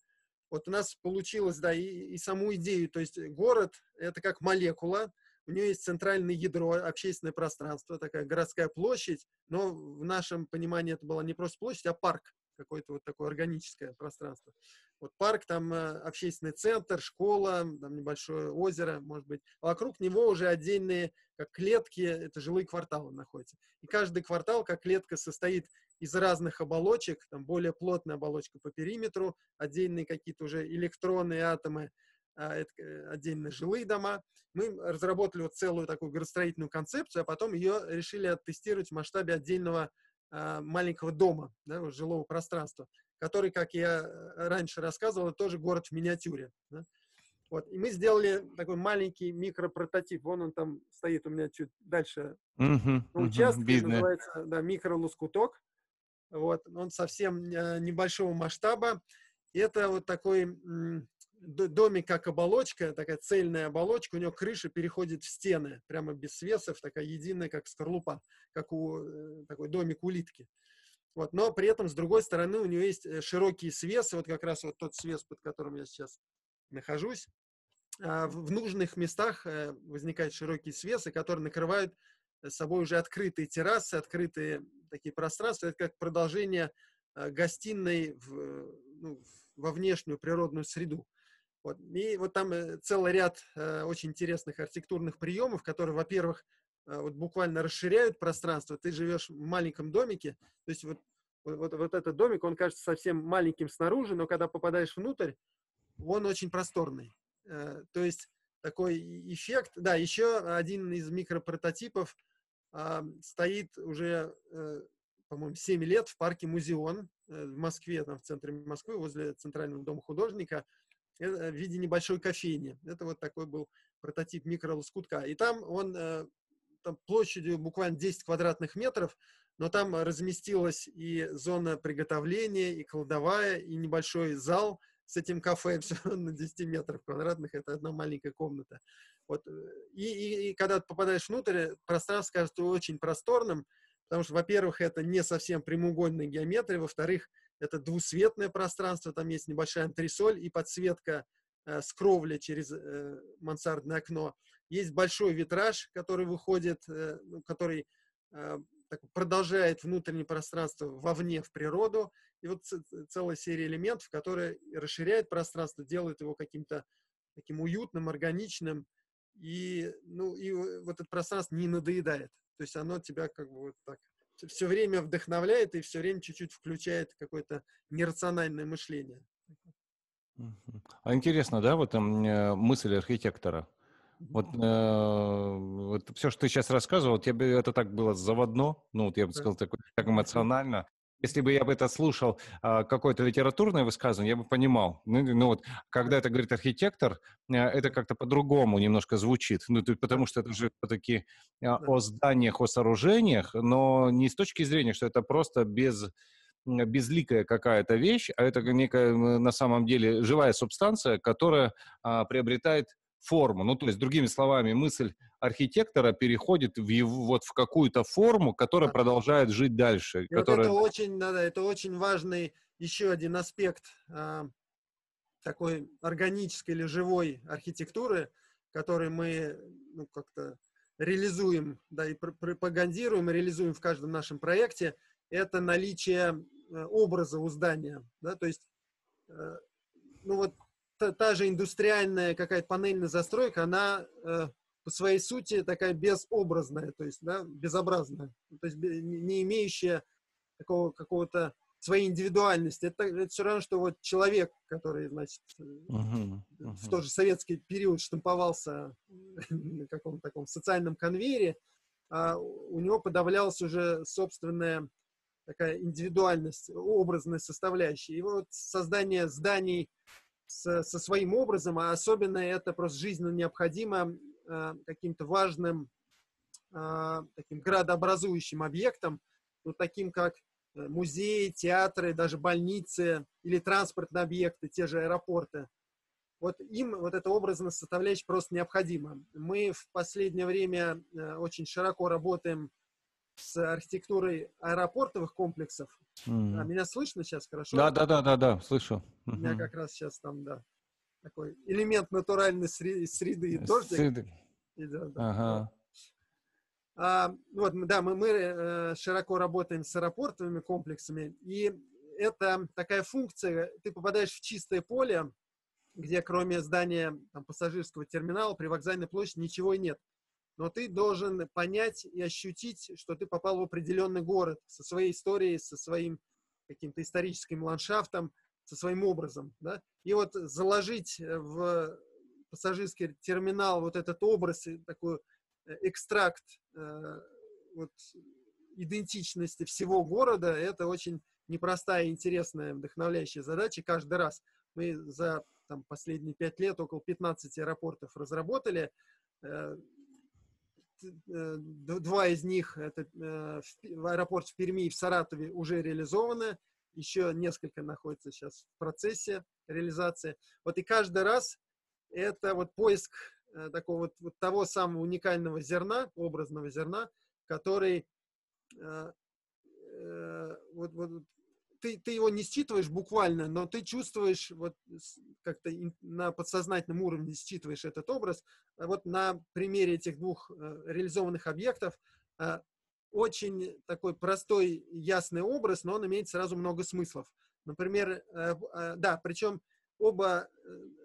Вот у нас получилось, да, и, и саму идею, то есть город — это как молекула, у нее есть центральное ядро, общественное пространство, такая городская площадь, но в нашем понимании это была не просто площадь, а парк какое-то вот такое органическое пространство. Вот парк, там э, общественный центр, школа, там небольшое озеро, может быть. Вокруг него уже отдельные, как клетки, это жилые кварталы находятся. И каждый квартал, как клетка, состоит из разных оболочек, там более плотная оболочка по периметру, отдельные какие-то уже электронные атомы, а, э, отдельные жилые дома. Мы разработали вот целую такую градостроительную концепцию, а потом ее решили оттестировать в масштабе отдельного маленького дома, да, жилого пространства, который, как я э, раньше рассказывал, тоже город в миниатюре. Да. Вот. И мы сделали такой маленький микропрототип. Вон он там стоит у меня чуть дальше uh-huh, на участке. Uh-huh, называется да, микролоскуток. Вот. Он совсем э, небольшого масштаба. Это вот такой домик как оболочка, такая цельная оболочка, у него крыша переходит в стены, прямо без свесов, такая единая, как скорлупа, как у э, такой домик улитки. Вот. Но при этом, с другой стороны, у него есть э, широкие свесы, вот как раз вот тот свес, под которым я сейчас нахожусь. А в нужных местах э, возникают широкие свесы, которые накрывают собой уже открытые террасы, открытые такие пространства. Это как продолжение гостиной в, ну, во внешнюю природную среду. Вот. И вот там э, целый ряд э, очень интересных архитектурных приемов, которые, во-первых, э, вот буквально расширяют пространство. Ты живешь в маленьком домике, то есть вот, вот, вот этот домик, он кажется совсем маленьким снаружи, но когда попадаешь внутрь, он очень просторный. То есть такой эффект. Да, еще один из микропрототипов э, стоит уже, по-моему, 7 лет в парке Музеон в Москве, там в центре Москвы, возле Центрального дома художника – в виде небольшой кофейни. Это вот такой был прототип микролоскутка. И там он э, там площадью буквально 10 квадратных метров, но там разместилась и зона приготовления, и кладовая, и небольшой зал с этим кафе, все на 10 метров квадратных, это одна маленькая комната. Вот. Э, и, и, и когда ты попадаешь внутрь, пространство кажется очень просторным, потому что, во-первых, это не совсем прямоугольная геометрия, во-вторых, это двусветное пространство, там есть небольшая антресоль и подсветка э, с кровли через э, мансардное окно. Есть большой витраж, который выходит, э, ну, который э, так, продолжает внутреннее пространство вовне в природу. И вот целая серия элементов, которые расширяет пространство, делает его каким-то таким уютным, органичным. И, ну, и вот это пространство не надоедает. То есть оно тебя как бы вот так все время вдохновляет и все время чуть-чуть включает какое-то нерациональное мышление. А интересно, да, вот там э, мысль архитектора. Вот, э, вот все, что ты сейчас рассказывал, тебе это так было заводно, ну, вот я бы сказал, так, так эмоционально. Если бы я бы это слушал, а, какое-то литературное высказывание, я бы понимал. Ну, ну вот, когда это говорит архитектор, э, это как-то по-другому немножко звучит. Ну, потому что это же все-таки а, о зданиях, о сооружениях, но не с точки зрения, что это просто без безликая какая-то вещь, а это некая на самом деле живая субстанция, которая а, приобретает форму. Ну, то есть, другими словами, мысль архитектора переходит в его, вот в какую-то форму, которая продолжает жить дальше. И которая... вот это очень, да, это очень важный еще один аспект а, такой органической или живой архитектуры, который мы ну, как-то реализуем, да, и пропагандируем, и реализуем в каждом нашем проекте, это наличие э, образа у здания, да, то есть, э, ну вот та, та же индустриальная какая-то панельная застройка, она э, по своей сути такая безобразная, то есть, да, безобразная, то есть не имеющая такого какого-то своей индивидуальности. Это, это все равно, что вот человек, который, значит, uh-huh, uh-huh. в тот же советский период штамповался на каком-то таком социальном конвейере, а у него подавлялась уже собственная такая индивидуальность, образная составляющая. И вот создание зданий с, со своим образом, а особенно это просто жизненно необходимо э, каким-то важным э, таким градообразующим объектом, ну, таким как э, музеи, театры, даже больницы или транспортные объекты, те же аэропорты. Вот им вот эта образная составляющая просто необходима. Мы в последнее время э, очень широко работаем с архитектурой аэропортовых комплексов. Mm. А, меня слышно сейчас хорошо? Да, да, да, да, да, слышу. У меня как раз сейчас там, да, такой элемент натуральной среды, среды и дождик. Среды. Идет, да. Ага. А, вот, да, мы, мы э, широко работаем с аэропортовыми комплексами, и это такая функция, ты попадаешь в чистое поле, где кроме здания там, пассажирского терминала при вокзальной площади ничего и нет но ты должен понять и ощутить, что ты попал в определенный город со своей историей, со своим каким-то историческим ландшафтом, со своим образом. Да? И вот заложить в пассажирский терминал вот этот образ, такой э, экстракт э, вот, идентичности всего города, это очень непростая, интересная, вдохновляющая задача каждый раз. Мы за там, последние пять лет около 15 аэропортов разработали. Э, два из них, это э, аэропорт в Перми и в Саратове, уже реализованы. Еще несколько находится сейчас в процессе реализации. Вот и каждый раз это вот поиск такого вот, вот того самого уникального зерна, образного зерна, который вот, вот ты, ты его не считываешь буквально, но ты чувствуешь вот как-то на подсознательном уровне считываешь этот образ. А вот на примере этих двух э, реализованных объектов э, очень такой простой, ясный образ, но он имеет сразу много смыслов. Например, э, да, причем оба,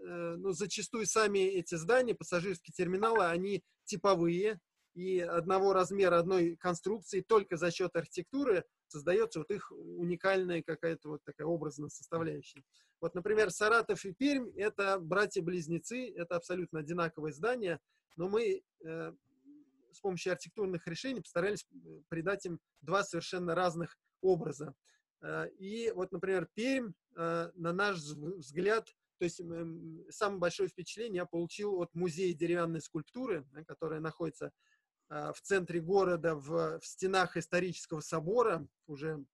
ну, зачастую сами эти здания, пассажирские терминалы, они типовые, и одного размера, одной конструкции только за счет архитектуры создается вот их уникальная какая-то вот такая образная составляющая. Вот, например, Саратов и Пермь — это братья-близнецы, это абсолютно одинаковые здания, но мы э, с помощью архитектурных решений постарались э, придать им два совершенно разных образа. Э, и вот, например, Пермь, э, на наш взгляд, то есть э, самое большое впечатление я получил от музея деревянной скульптуры, да, которая находится Э, в центре города, в, в стенах исторического собора уже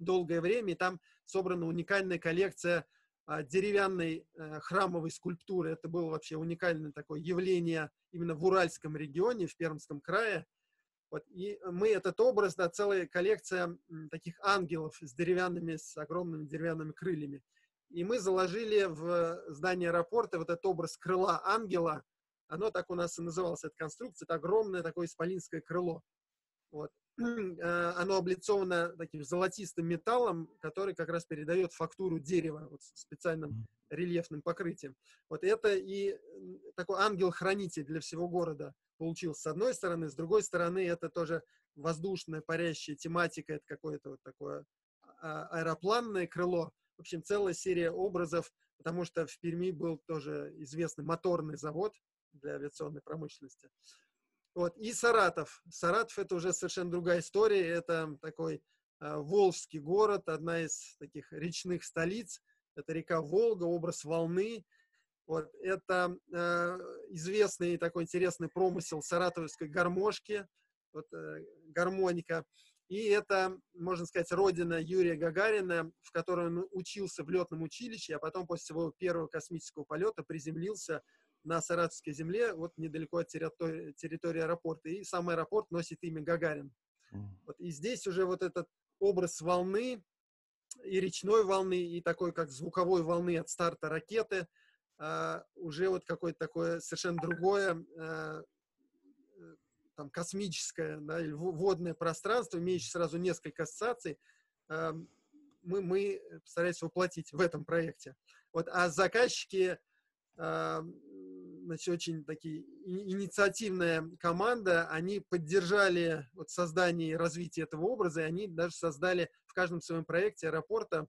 долгое время, и там собрана уникальная коллекция а, деревянной а, храмовой скульптуры. Это было вообще уникальное такое явление именно в Уральском регионе, в Пермском крае. Вот, и мы этот образ, да, целая коллекция таких ангелов с деревянными, с огромными деревянными крыльями. И мы заложили в здание аэропорта вот этот образ крыла ангела, оно так у нас и называлось, эта конструкция, это огромное такое исполинское крыло. Вот. Э, оно облицовано таким золотистым металлом, который как раз передает фактуру дерева вот, специальным рельефным покрытием. Вот это и такой ангел-хранитель для всего города получился с одной стороны, с другой стороны это тоже воздушная парящая тематика, это какое-то вот такое а, аэропланное крыло. В общем, целая серия образов, потому что в Перми был тоже известный моторный завод, для авиационной промышленности. Вот. И Саратов. Саратов это уже совершенно другая история. Это такой э, Волжский город, одна из таких речных столиц. Это река Волга, образ волны. Вот. Это э, известный такой интересный промысел саратовской гармошки, вот, э, гармоника. И это, можно сказать, родина Юрия Гагарина, в которой он учился в летном училище, а потом после своего первого космического полета приземлился на Саратовской земле, вот недалеко от территории, территории аэропорта. И сам аэропорт носит имя Гагарин. Вот, и здесь уже вот этот образ волны, и речной волны, и такой, как звуковой волны от старта ракеты, а, уже вот какое-то такое совершенно другое, а, там, космическое, да, или водное пространство, имеющее сразу несколько ассоциаций, а, мы, мы постараемся воплотить в этом проекте. Вот, а заказчики значит, очень такие инициативная команда, они поддержали вот создание и развитие этого образа, и они даже создали в каждом своем проекте аэропорта,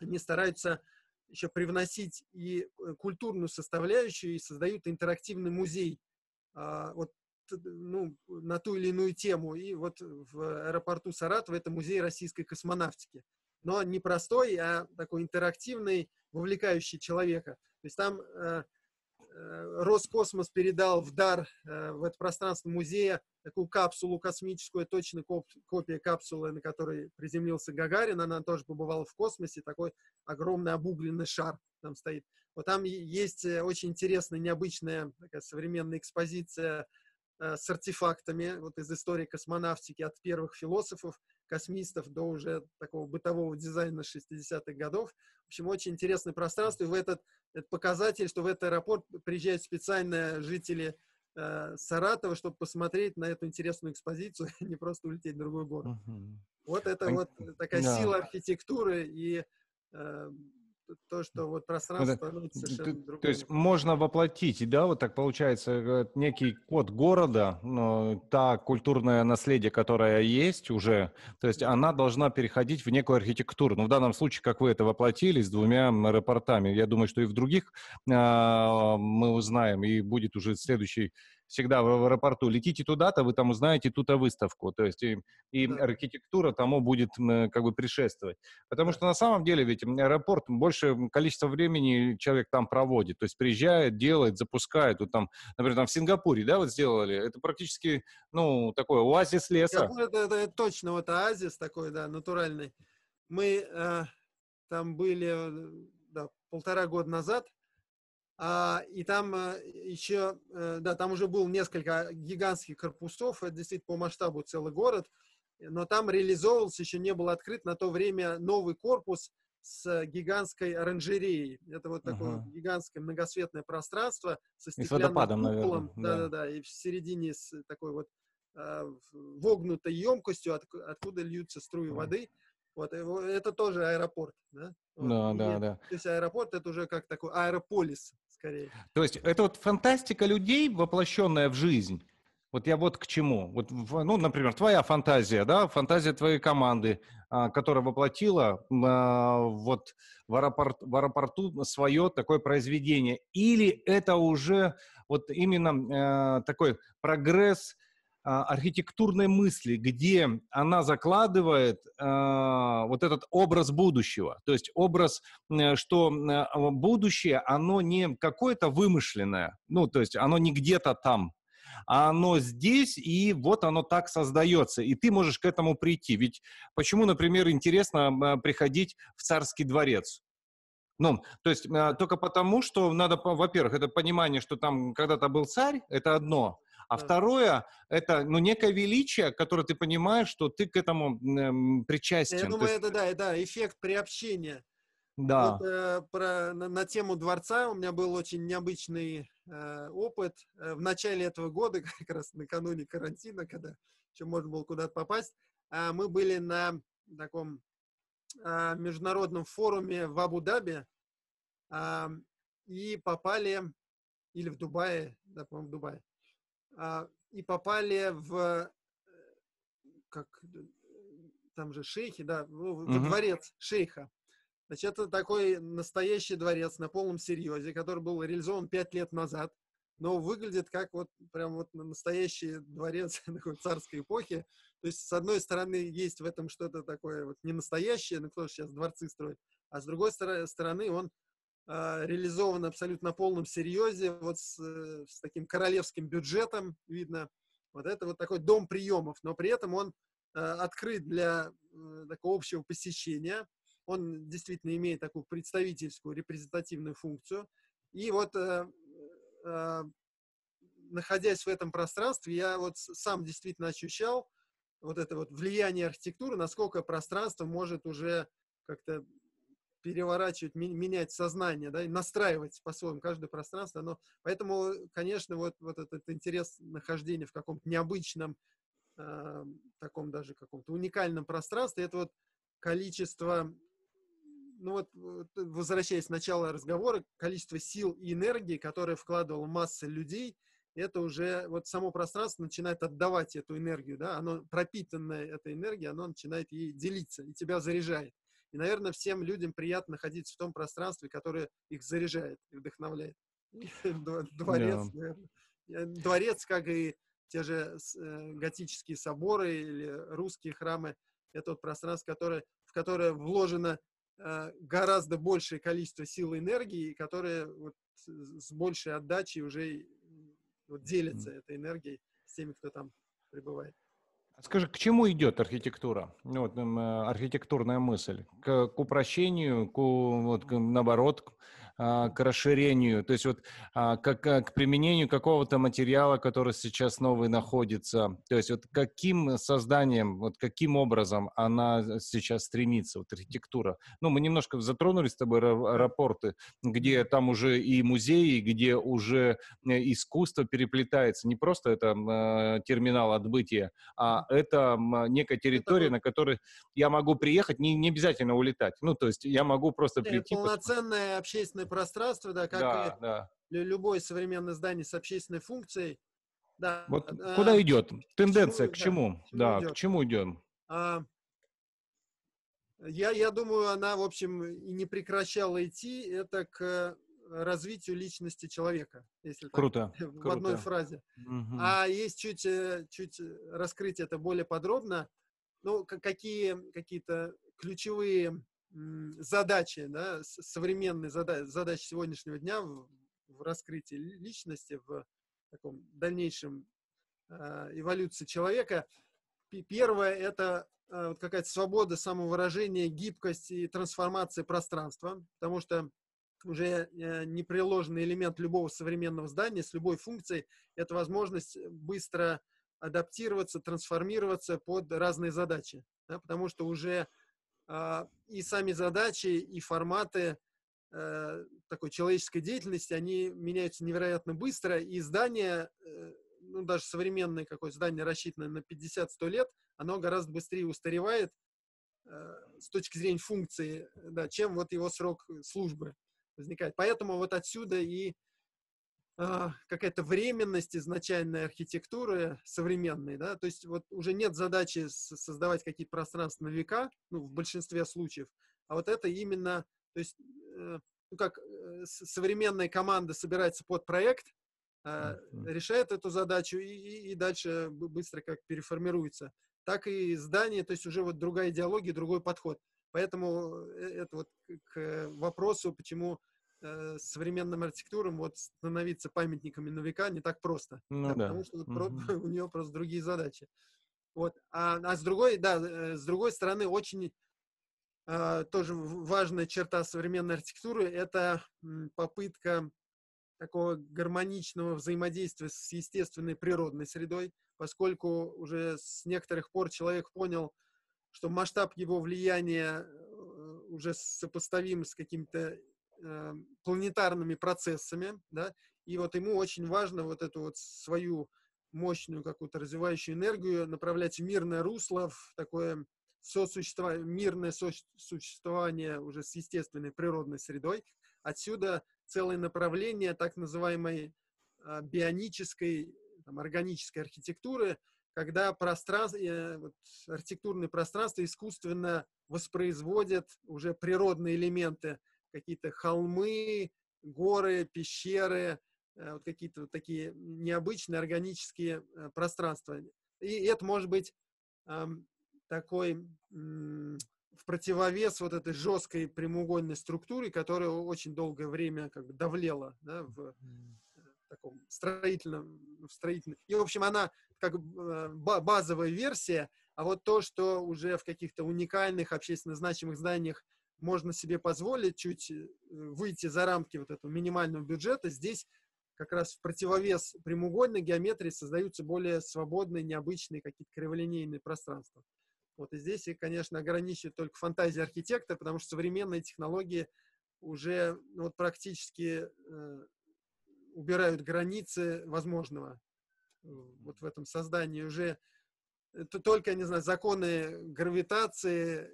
они стараются еще привносить и э, культурную составляющую, и создают интерактивный музей а, вот, ну, на ту или иную тему. И вот в аэропорту Саратова это музей российской космонавтики. Но не простой, а такой интерактивный, вовлекающий человека. То есть там э, Роскосмос передал в дар э, в это пространство музея такую капсулу космическую, точно коп, копия капсулы, на которой приземлился Гагарин, она тоже побывала в космосе, такой огромный обугленный шар там стоит. Вот там есть э, очень интересная, необычная такая современная экспозиция с артефактами вот из истории космонавтики от первых философов, космистов до уже такого бытового дизайна 60-х годов. В общем, очень интересное пространство. И в этот это показатель, что в этот аэропорт приезжают специально жители э, Саратова, чтобы посмотреть на эту интересную экспозицию, а не просто улететь в другой город. Вот это вот такая да. сила архитектуры и э, то, что вот пространство ну, совершенно то, другое. То есть можно воплотить, да, вот так получается, э, некий код города, но та культурное наследие, которое есть уже, то есть она должна переходить в некую архитектуру. Ну, в данном случае, как вы это воплотили с двумя аэропортами, я думаю, что и в других а, мы узнаем, и будет уже следующий всегда в аэропорту, летите туда-то, вы там узнаете ту-то выставку. То есть и, и да. архитектура тому будет как бы предшествовать. Потому что на самом деле ведь аэропорт больше количество времени человек там проводит. То есть приезжает, делает, запускает. Вот там, например, там в Сингапуре, да, вот сделали. Это практически, ну, такой оазис леса. Это, это, это точно вот оазис такой, да, натуральный. Мы э, там были э, да, полтора года назад, и там э, еще, э, да, там уже было несколько гигантских корпусов, это действительно по масштабу целый город, но там реализовывался, еще не был открыт на то время новый корпус с гигантской оранжереей. Это вот такое uh-huh. гигантское многосветное пространство со стеклянным куполом. Да-да-да, и в середине с такой вот э, вогнутой емкостью, от, откуда льются струи uh-huh. воды. Вот, это тоже аэропорт, да? Вот, да, и, да, да. То есть аэропорт это уже как такой аэрополис, скорее. То есть это вот фантастика людей, воплощенная в жизнь. Вот я вот к чему. Вот, ну, например, твоя фантазия, да, фантазия твоей команды, а, которая воплотила а, вот в, аэропорт, в аэропорту свое такое произведение. Или это уже вот именно а, такой прогресс архитектурной мысли, где она закладывает э, вот этот образ будущего. То есть образ, э, что э, будущее, оно не какое-то вымышленное, ну, то есть оно не где-то там, а оно здесь, и вот оно так создается, и ты можешь к этому прийти. Ведь почему, например, интересно приходить в царский дворец? Ну, то есть только потому, что надо, во-первых, это понимание, что там когда-то был царь, это одно, а второе, это, ну, некое величие, которое ты понимаешь, что ты к этому эм, причастен. Я думаю, есть... это, да, да, эффект приобщения. Да. Вот, э, про, на, на тему дворца у меня был очень необычный э, опыт. Э, в начале этого года, как раз накануне карантина, когда еще можно было куда-то попасть, э, мы были на таком э, международном форуме в Абу-Даби э, и попали, или в Дубае, да, по-моему, в Дубае, и попали в как там же шейхи, да, ну, во угу. дворец шейха. Значит, это такой настоящий дворец на полном серьезе, который был реализован пять лет назад, но выглядит как вот прям вот настоящий дворец такой царской эпохи. То есть, с одной стороны, есть в этом что-то такое вот не настоящее, ну кто же сейчас дворцы строит, а с другой стороны, он а, реализован абсолютно на полном серьезе, вот с, э, с таким королевским бюджетом, видно. Вот это вот такой дом приемов, но при этом он э, открыт для э, такого общего посещения. Он действительно имеет такую представительскую, репрезентативную функцию. И вот, находясь в этом пространстве, я вот сам действительно ощущал вот это вот влияние архитектуры, насколько пространство может уже как-то переворачивать, менять сознание, да, и настраивать по-своему каждое пространство. Но, поэтому, конечно, вот, вот этот интерес нахождения в каком-то необычном, э, таком даже каком-то уникальном пространстве, это вот количество, ну вот, возвращаясь к началу разговора, количество сил и энергии, которые вкладывала масса людей, это уже вот само пространство начинает отдавать эту энергию, да, оно пропитанное этой энергией, оно начинает ей делиться и тебя заряжает. И, наверное, всем людям приятно находиться в том пространстве, которое их заряжает и вдохновляет. Дворец, yeah. Дворец, как и те же э, готические соборы или русские храмы, это вот пространство, которое, в которое вложено э, гораздо большее количество сил и энергии, которое вот с большей отдачей уже вот делится mm-hmm. этой энергией с теми, кто там пребывает. Скажи, к чему идет архитектура? Ну, вот, э, архитектурная мысль. К, к упрощению, к, вот, к, наоборот, а, к расширению, то есть вот а, как, к применению какого-то материала, который сейчас новый находится, то есть вот каким созданием, вот каким образом она сейчас стремится, вот архитектура. Ну, мы немножко затронули с тобой аэропорты, где там уже и музеи, где уже э, искусство переплетается, не просто это э, терминал отбытия, а это некая территория, на которой я могу приехать, не, не обязательно улетать, ну, то есть я могу просто прийти. Полноценная общественная общественное пространство, да, как да, и да. любое современное здание с общественной функцией. Да, вот а, куда идет? Тенденция к чему? К чему да, к чему идем? А, я, я думаю, она, в общем, и не прекращала идти. Это к развитию личности человека, если круто, так, в круто. одной фразе. Угу. А есть чуть, э, чуть раскрыть это более подробно, ну, какие какие-то ключевые задачи, да, современные задачи, задачи сегодняшнего дня в, в раскрытии личности, в таком дальнейшем э, эволюции человека. Первое – это э, вот какая-то свобода самовыражения, гибкость и трансформация пространства, потому что уже э, непреложный элемент любого современного здания с любой функцией – это возможность быстро адаптироваться, трансформироваться под разные задачи, да, потому что уже и сами задачи, и форматы э, такой человеческой деятельности, они меняются невероятно быстро, и здание, э, ну, даже современное какое-то здание, рассчитанное на 50-100 лет, оно гораздо быстрее устаревает э, с точки зрения функции, да, чем вот его срок службы возникает. Поэтому вот отсюда и а, какая-то временность изначальной архитектуры современной, да, то есть вот уже нет задачи создавать какие-то пространства на века, ну, в большинстве случаев, а вот это именно, то есть, э, ну, как э, современная команда собирается под проект, э, решает эту задачу и, и, и дальше быстро как переформируется, так и здание, то есть уже вот другая идеология, другой подход. Поэтому это вот к вопросу, почему э, современным архитектурам вот становиться памятниками на века не так просто. Ну, да, да. Потому что вот, про, у нее просто другие задачи. Вот. А, а с другой, да, э, с другой стороны, очень э, тоже важная черта современной архитектуры – это попытка такого гармоничного взаимодействия с естественной природной средой, поскольку уже с некоторых пор человек понял, что масштаб его влияния э, уже сопоставим с какими-то э, планетарными процессами, да, и вот ему очень важно вот эту вот свою мощную какую-то развивающую энергию направлять в мирное русло, в такое сосуществование, мирное сосуществование уже с естественной природной средой. Отсюда целое направление так называемой э, бионической, там, органической архитектуры, когда пространство, э, вот, архитектурное пространство искусственно воспроизводят уже природные элементы какие-то холмы, горы, пещеры, э, вот какие-то вот такие необычные органические э, пространства. И это может быть эм, такой в противовес вот этой жесткой прямоугольной структуре, которая очень долгое время как бы давлела да, в э, таком строительном, в строительном. И, в общем, она как базовая версия, а вот то, что уже в каких-то уникальных общественно значимых зданиях можно себе позволить чуть э, выйти за рамки вот этого минимального бюджета, здесь как раз в противовес прямоугольной геометрии создаются более свободные, необычные какие-то криволинейные пространства. Вот и здесь, и, конечно, ограничивает только фантазия архитектора, потому что современные технологии уже ну, вот, практически э, убирают границы возможного вот в этом создании. Уже это только, не знаю, законы гравитации,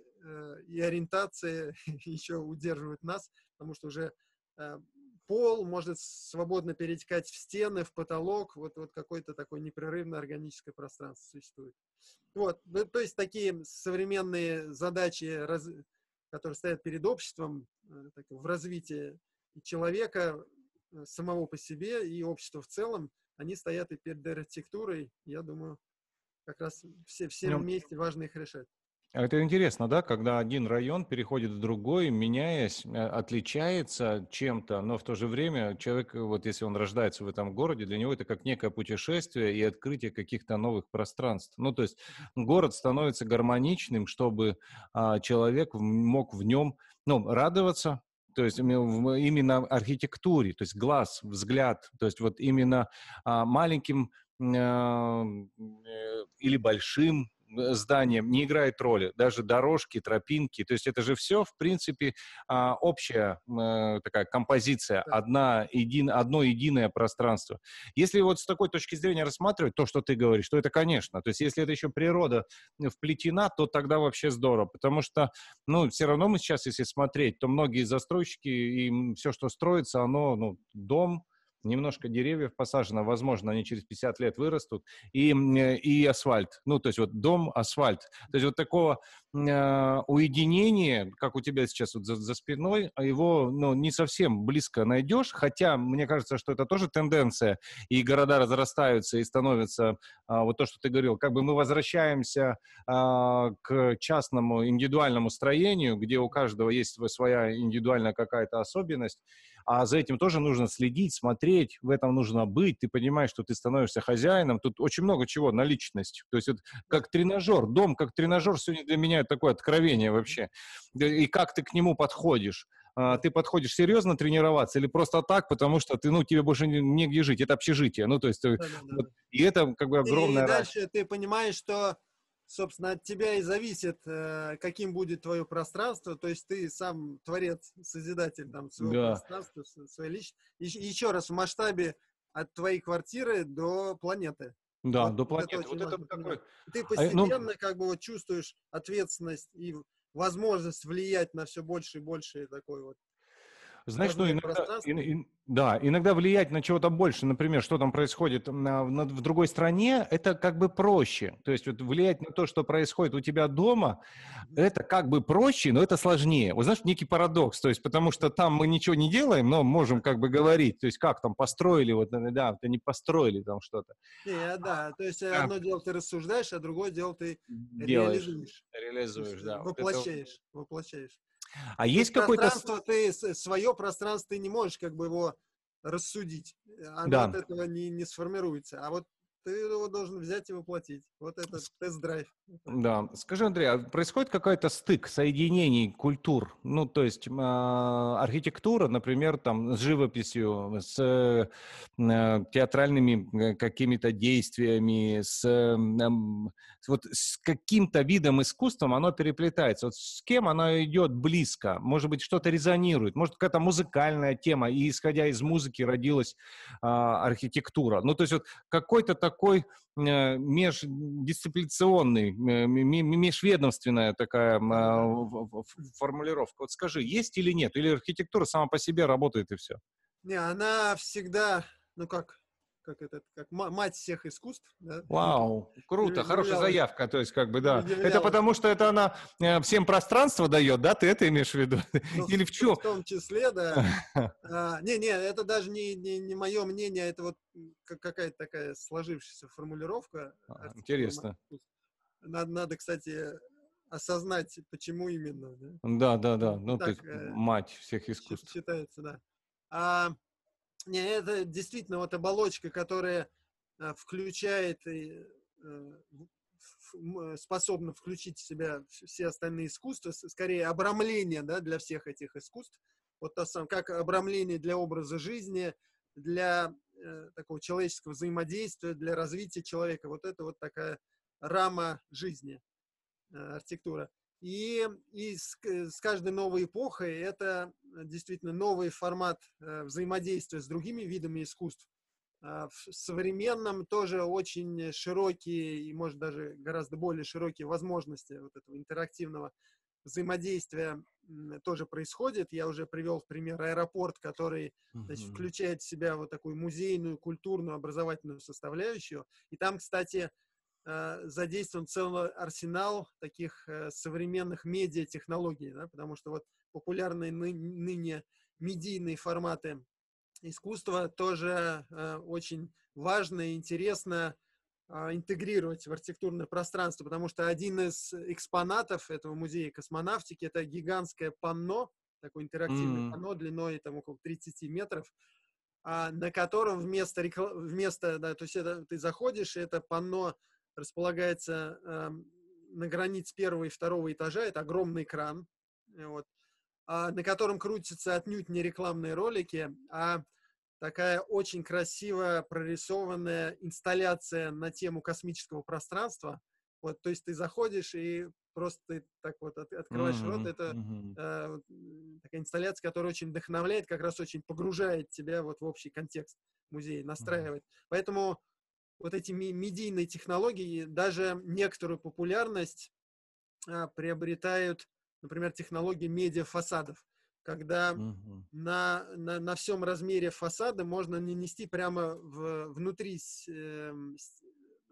и ориентация еще удерживают нас, потому что уже э, пол может свободно перетекать в стены, в потолок, вот, вот какое-то такое непрерывное органическое пространство существует. Вот, ну, то есть такие современные задачи, раз, которые стоят перед обществом э, так, в развитии человека самого по себе и общества в целом, они стоят и перед архитектурой, я думаю, как раз все, все вместе важно их решать. А это интересно, да, когда один район переходит в другой, меняясь, э, отличается чем-то, но в то же время человек, вот если он рождается в этом городе, для него это как некое путешествие и открытие каких-то новых пространств. Ну, то есть город становится гармоничным, чтобы а, человек мог в нем, ну, радоваться, то есть именно архитектуре, то есть глаз, взгляд, то есть вот именно а, маленьким а, или большим Э, зданием не играет роли, даже дорожки, тропинки, то есть это же все, в принципе, а, общая э, такая композиция, одна, един, одно единое пространство. Если вот с такой точки зрения рассматривать то, что ты говоришь, то это, конечно, то есть если это еще природа вплетена, то тогда вообще здорово, потому что, ну, все равно мы сейчас, если смотреть, то многие застройщики и все, что строится, оно, ну, дом, немножко деревьев посажено, возможно, они через 50 лет вырастут, и, э, и асфальт. Ну, то есть вот дом, асфальт. То есть вот такого э, уединения, как у тебя сейчас вот за, за спиной, а его ну, не совсем близко найдешь, хотя мне кажется, что это тоже тенденция, и города разрастаются и становятся, э, вот то, что ты говорил, как бы мы возвращаемся э, к частному индивидуальному строению, где у каждого есть своя индивидуальная какая-то особенность, а за этим тоже нужно следить, смотреть, в этом нужно быть, ты понимаешь, что ты становишься хозяином, тут очень много чего на личность, то есть вот как тренажер, дом как тренажер сегодня для меня такое откровение вообще, и как ты к нему подходишь, а, ты подходишь серьезно тренироваться или просто так, потому что ты, ну, тебе больше негде жить, это общежитие, ну, то есть, да, да, да. и это как бы огромное... И дальше ты понимаешь, что собственно, от тебя и зависит, э, каким будет твое пространство. То есть ты сам творец, созидатель там, своего да. пространства, своей личности. Еще раз, в масштабе от твоей квартиры до планеты. Да, вот, до планеты. Это вот это такой... Ты постепенно а, ну... как бы вот чувствуешь ответственность и возможность влиять на все больше и больше такой вот знаешь, ну, иногда, и, и, да, иногда влиять на чего-то больше, например, что там происходит на, на, в другой стране, это как бы проще. То есть вот влиять на то, что происходит у тебя дома, это как бы проще, но это сложнее. Вот знаешь, некий парадокс, то есть потому что там мы ничего не делаем, но можем как бы говорить, то есть как там построили, вот, да, это не построили там что-то. Не, да, то есть а, одно дело ты рассуждаешь, а другое дело ты Делаешь, реализуешь. Реализуешь, да. Воплощаешь, вот это... воплощаешь. А есть какой-то... Пространство, ты, свое пространство, ты не можешь как бы его рассудить. Оно да. от этого не, не сформируется. А вот ты его должен взять и воплотить. Вот этот тест-драйв. Да. Скажи, Андрей, а происходит какой-то стык соединений культур? Ну, то есть э, архитектура, например, там, с живописью, с э, театральными э, какими-то действиями, с, э, вот, с каким-то видом искусства оно переплетается. Вот с кем оно идет близко? Может быть, что-то резонирует? Может, какая-то музыкальная тема, и исходя из музыки родилась э, архитектура? Ну, то есть вот какой-то такой э, междисциплинационный, э, межведомственная такая э, формулировка. Вот скажи, есть или нет? Или архитектура сама по себе работает и все? Не, она всегда, ну как, как это, как мать всех искусств. Да? Вау, круто, хорошая заявка, то есть как бы да. Это потому что это она всем пространство дает, да? Ты это имеешь в виду? Ну, Или в чем? В том числе, да. а, не, не, это даже не, не, не мое мнение, это вот какая-то такая сложившаяся формулировка. А, интересно. Надо, надо, кстати, осознать, почему именно. Да, да, да. да. Ну, так, есть э, мать всех искусств. Считается, да. А, это действительно вот оболочка, которая а, включает и э, способна включить в себя все остальные искусства, скорее обрамление да, для всех этих искусств. Вот то самое, как обрамление для образа жизни, для э, такого человеческого взаимодействия, для развития человека. Вот это вот такая рама жизни, э, архитектура. И, и с, с каждой новой эпохой это действительно новый формат э, взаимодействия с другими видами искусств. Э, в современном тоже очень широкие и, может, даже гораздо более широкие возможности вот этого интерактивного взаимодействия тоже происходит. Я уже привел в пример аэропорт, который значит, включает в себя вот такую музейную, культурную, образовательную составляющую. И там, кстати, Э, задействован целый арсенал таких э, современных медиатехнологий, да, потому что вот популярные ны, ныне медийные форматы искусства тоже э, очень важно и интересно э, интегрировать в архитектурное пространство, потому что один из экспонатов этого музея космонавтики это гигантское панно, такое интерактивное mm. панно длиной там около 30 метров, а, на котором вместо, вместо да, то есть это, ты заходишь, и это панно располагается э, на границе первого и второго этажа. Это огромный экран, э, вот, а, на котором крутятся отнюдь не рекламные ролики, а такая очень красиво прорисованная инсталляция на тему космического пространства. Вот, то есть ты заходишь и просто ты так вот от, открываешь mm-hmm, рот. Это mm-hmm. э, такая инсталляция, которая очень вдохновляет, как раз очень погружает тебя вот в общий контекст музея, настраивает. Mm-hmm. Поэтому вот эти медийные технологии даже некоторую популярность а, приобретают, например, технологии медиафасадов. когда угу. на, на, на всем размере фасада можно нанести прямо в, внутри э,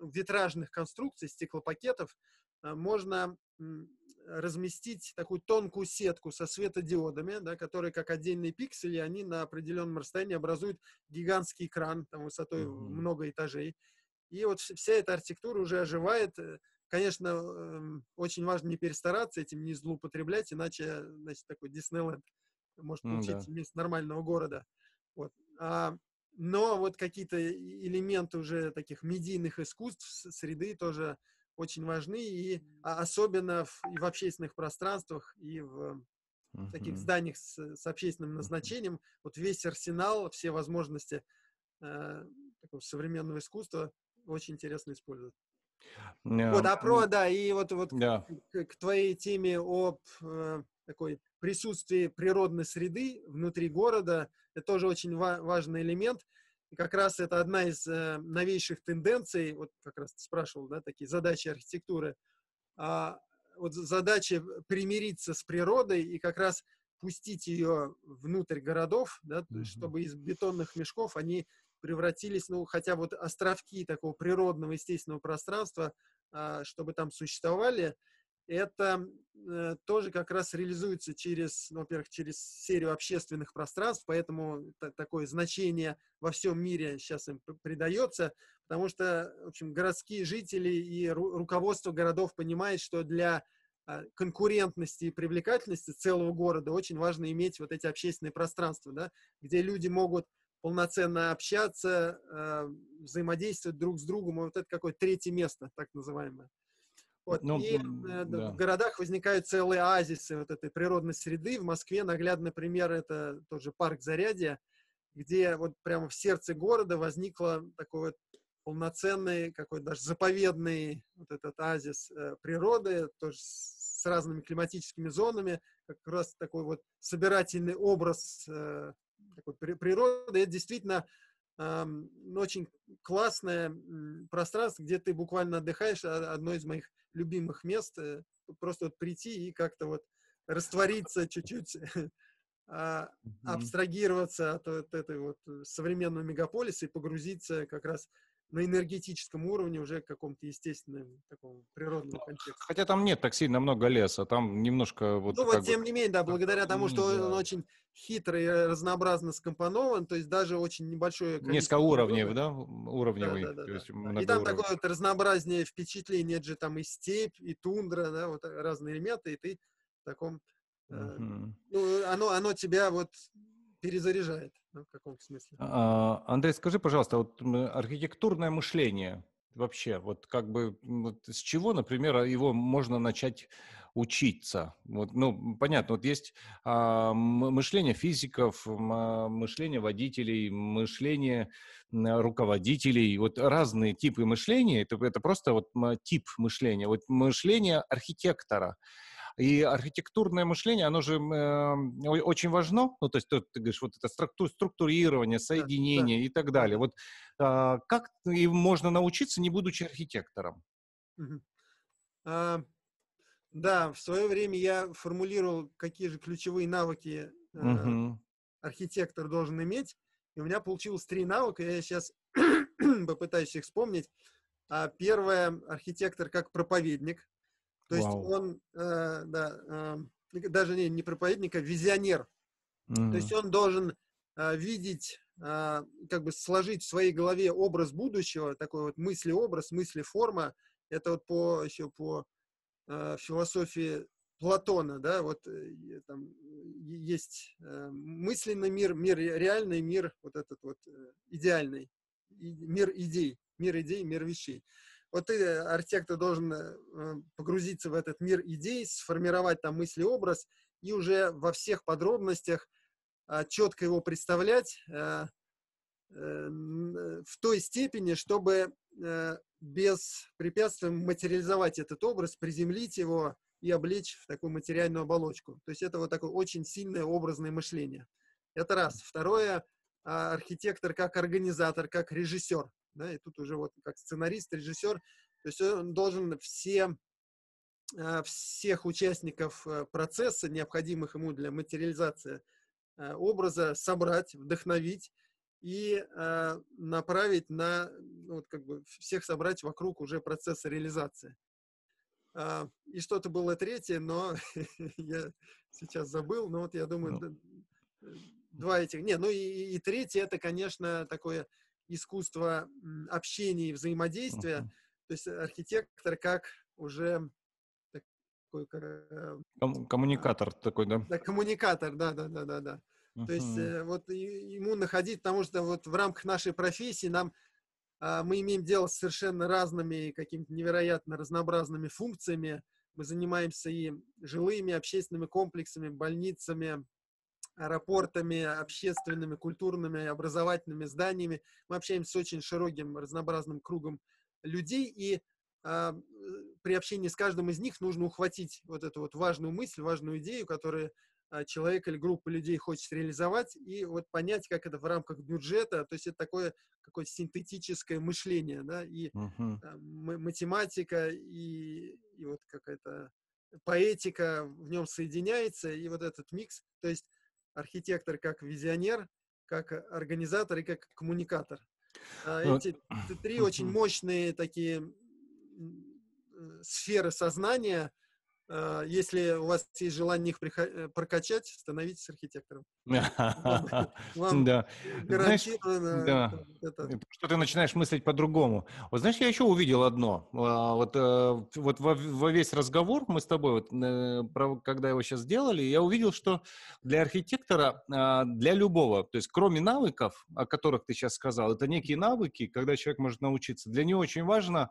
витражных конструкций, стеклопакетов, э, можно разместить такую тонкую сетку со светодиодами, да, которые как отдельные пиксели, они на определенном расстоянии образуют гигантский экран там, высотой mm-hmm. много этажей. И вот вся эта архитектура уже оживает. Э, конечно, эм, очень важно не перестараться этим, не злоупотреблять, иначе, значит, такой Диснейленд может получиться mm, вместо нормального города. Вот. А, но вот какие-то элементы уже таких медийных искусств, среды тоже очень важны, и а, особенно в, и в общественных пространствах, и в uh-huh. таких зданиях с, с общественным назначением. Вот весь арсенал, все возможности э, такого современного искусства очень интересно использовать. Yeah. Вот, а про, да, и вот, вот yeah. к, к твоей теме об э, такой присутствии природной среды внутри города, это тоже очень ва- важный элемент. И как раз это одна из э, новейших тенденций, вот как раз ты спрашивал, да, такие задачи архитектуры. А, вот задача примириться с природой и как раз пустить ее внутрь городов, да, mm-hmm. чтобы из бетонных мешков они превратились, ну, хотя вот островки такого природного, естественного пространства, а, чтобы там существовали, это э, тоже как раз реализуется через, ну, во-первых, через серию общественных пространств, поэтому такое значение во всем мире сейчас им придается, потому что, в общем, городские жители и ру руководство городов понимает, что для э, конкурентности и привлекательности целого города очень важно иметь вот эти общественные пространства, да, где люди могут полноценно общаться, э, взаимодействовать друг с другом. Вот это какое-то третье место, так называемое. Вот. Ну, и э, да. в городах возникают целые оазисы вот этой природной среды. В Москве наглядный пример это тоже парк Зарядье, где вот прямо в сердце города возникло такой вот полноценный, какой даже заповедный вот этот оазис э, природы, тоже с, с разными климатическими зонами, как раз такой вот собирательный образ э, такой природы. Это действительно очень классное пространство, где ты буквально отдыхаешь, а, одно из моих любимых мест, э, просто вот прийти и как-то вот раствориться чуть-чуть, а, абстрагироваться от вот этой вот современного мегаполиса и погрузиться как раз на энергетическом уровне уже каком-то естественном таком природном ну, контексте. Хотя там нет так сильно много леса, там немножко вот... Ну вот, тем бы... не менее, да, благодаря тому, что да. он очень хитро и разнообразно скомпонован, то есть даже очень небольшое Несколько уровней, да? Уровневый. Да, да, да, да. И там такое вот разнообразнее впечатление, же там и степь, и тундра, да, вот разные элементы, и ты в таком... Uh-huh. ну, оно, оно тебя вот перезаряжает ну, в каком смысле. А, Андрей, скажи, пожалуйста, вот архитектурное мышление вообще, вот как бы вот с чего, например, его можно начать учиться? Вот, ну, понятно, вот есть а, мышление физиков, а, мышление водителей, мышление руководителей, вот разные типы мышления, это, это просто вот тип мышления, вот мышление архитектора. И архитектурное мышление, оно же э, очень важно. Ну, то есть ты, ты говоришь, вот это структур, структурирование, соединение да, да. и так далее. Вот э, как и можно научиться, не будучи архитектором? Угу. А, да, в свое время я формулировал, какие же ключевые навыки э, угу. архитектор должен иметь. И у меня получилось три навыка. Я сейчас попытаюсь их вспомнить. А первое, архитектор как проповедник. То есть Вау. он, э, да, э, даже не, не проповедник, а визионер. Mm. То есть он должен э, видеть, э, как бы сложить в своей голове образ будущего, такой вот мысли-образ, мысли-форма. Это вот по, еще по э, философии Платона, да, вот э, там есть э, мысленный мир, мир реальный, мир вот этот вот э, идеальный, и, мир идей, мир идей, мир вещей. Вот ты, архитектор, должен э, погрузиться в этот мир идей, сформировать там мысли-образ и уже во всех подробностях а, четко его представлять э, э, в той степени, чтобы без препятствий материализовать этот образ, приземлить его и облечь в такую материальную оболочку. То есть это вот такое очень сильное образное мышление. Это раз. Второе, а, архитектор как организатор, как режиссер да, и тут уже вот как сценарист, режиссер, то есть он должен все э, всех участников э, процесса, необходимых ему для материализации э, образа, собрать, вдохновить и направить на, ну, вот как бы всех собрать вокруг уже процесса реализации. Э, и что-то было третье, но я сейчас забыл, но вот я думаю, ну. два этих, не, ну и, и третье, это, конечно, такое искусство общения и взаимодействия, uh-huh. то есть архитектор как уже такой... Э, Ком- коммуникатор такой, да? Да, коммуникатор, да, да, да, да, да. Uh-huh. То есть э, вот ему находить, потому что вот в рамках нашей профессии нам э, мы имеем дело с совершенно разными, какими-то невероятно разнообразными функциями. Мы занимаемся и жилыми, общественными комплексами, больницами, аэропортами, общественными, культурными, образовательными зданиями. Мы общаемся с очень широким, разнообразным кругом людей, и а, при общении с каждым из них нужно ухватить вот эту вот важную мысль, важную идею, которую а, человек или группа людей хочет реализовать, и вот понять, как это в рамках бюджета, то есть это такое какое-то синтетическое мышление, да, и uh-huh. математика, и, и вот какая-то поэтика в нем соединяется, и вот этот микс, то есть архитектор как визионер, как организатор и как коммуникатор. А, ну, эти три очень мощные такие сферы сознания, если у вас есть желание их э, прокачать, становитесь архитектором. Вам да. гарантированно да. это... Что ты начинаешь мыслить по-другому. Вот знаешь, я еще увидел одно. А, вот, э, вот во, во весь разговор мы с тобой, вот, э, когда его сейчас сделали, я увидел, что для архитектора, а, для любого, то есть кроме навыков, о которых ты сейчас сказал, это некие навыки, когда человек может научиться. Для него очень важно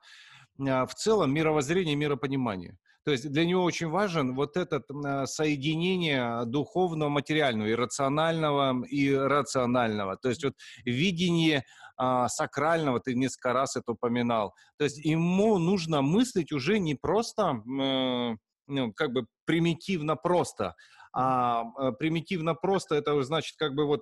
в целом мировоззрение, миропонимание. То есть для него очень важен вот это соединение духовного, материального, иррационального и рационального. То есть вот видение а, сакрального, ты несколько раз это упоминал. То есть ему нужно мыслить уже не просто, ну, как бы примитивно просто, а, а примитивно просто это значит как бы вот,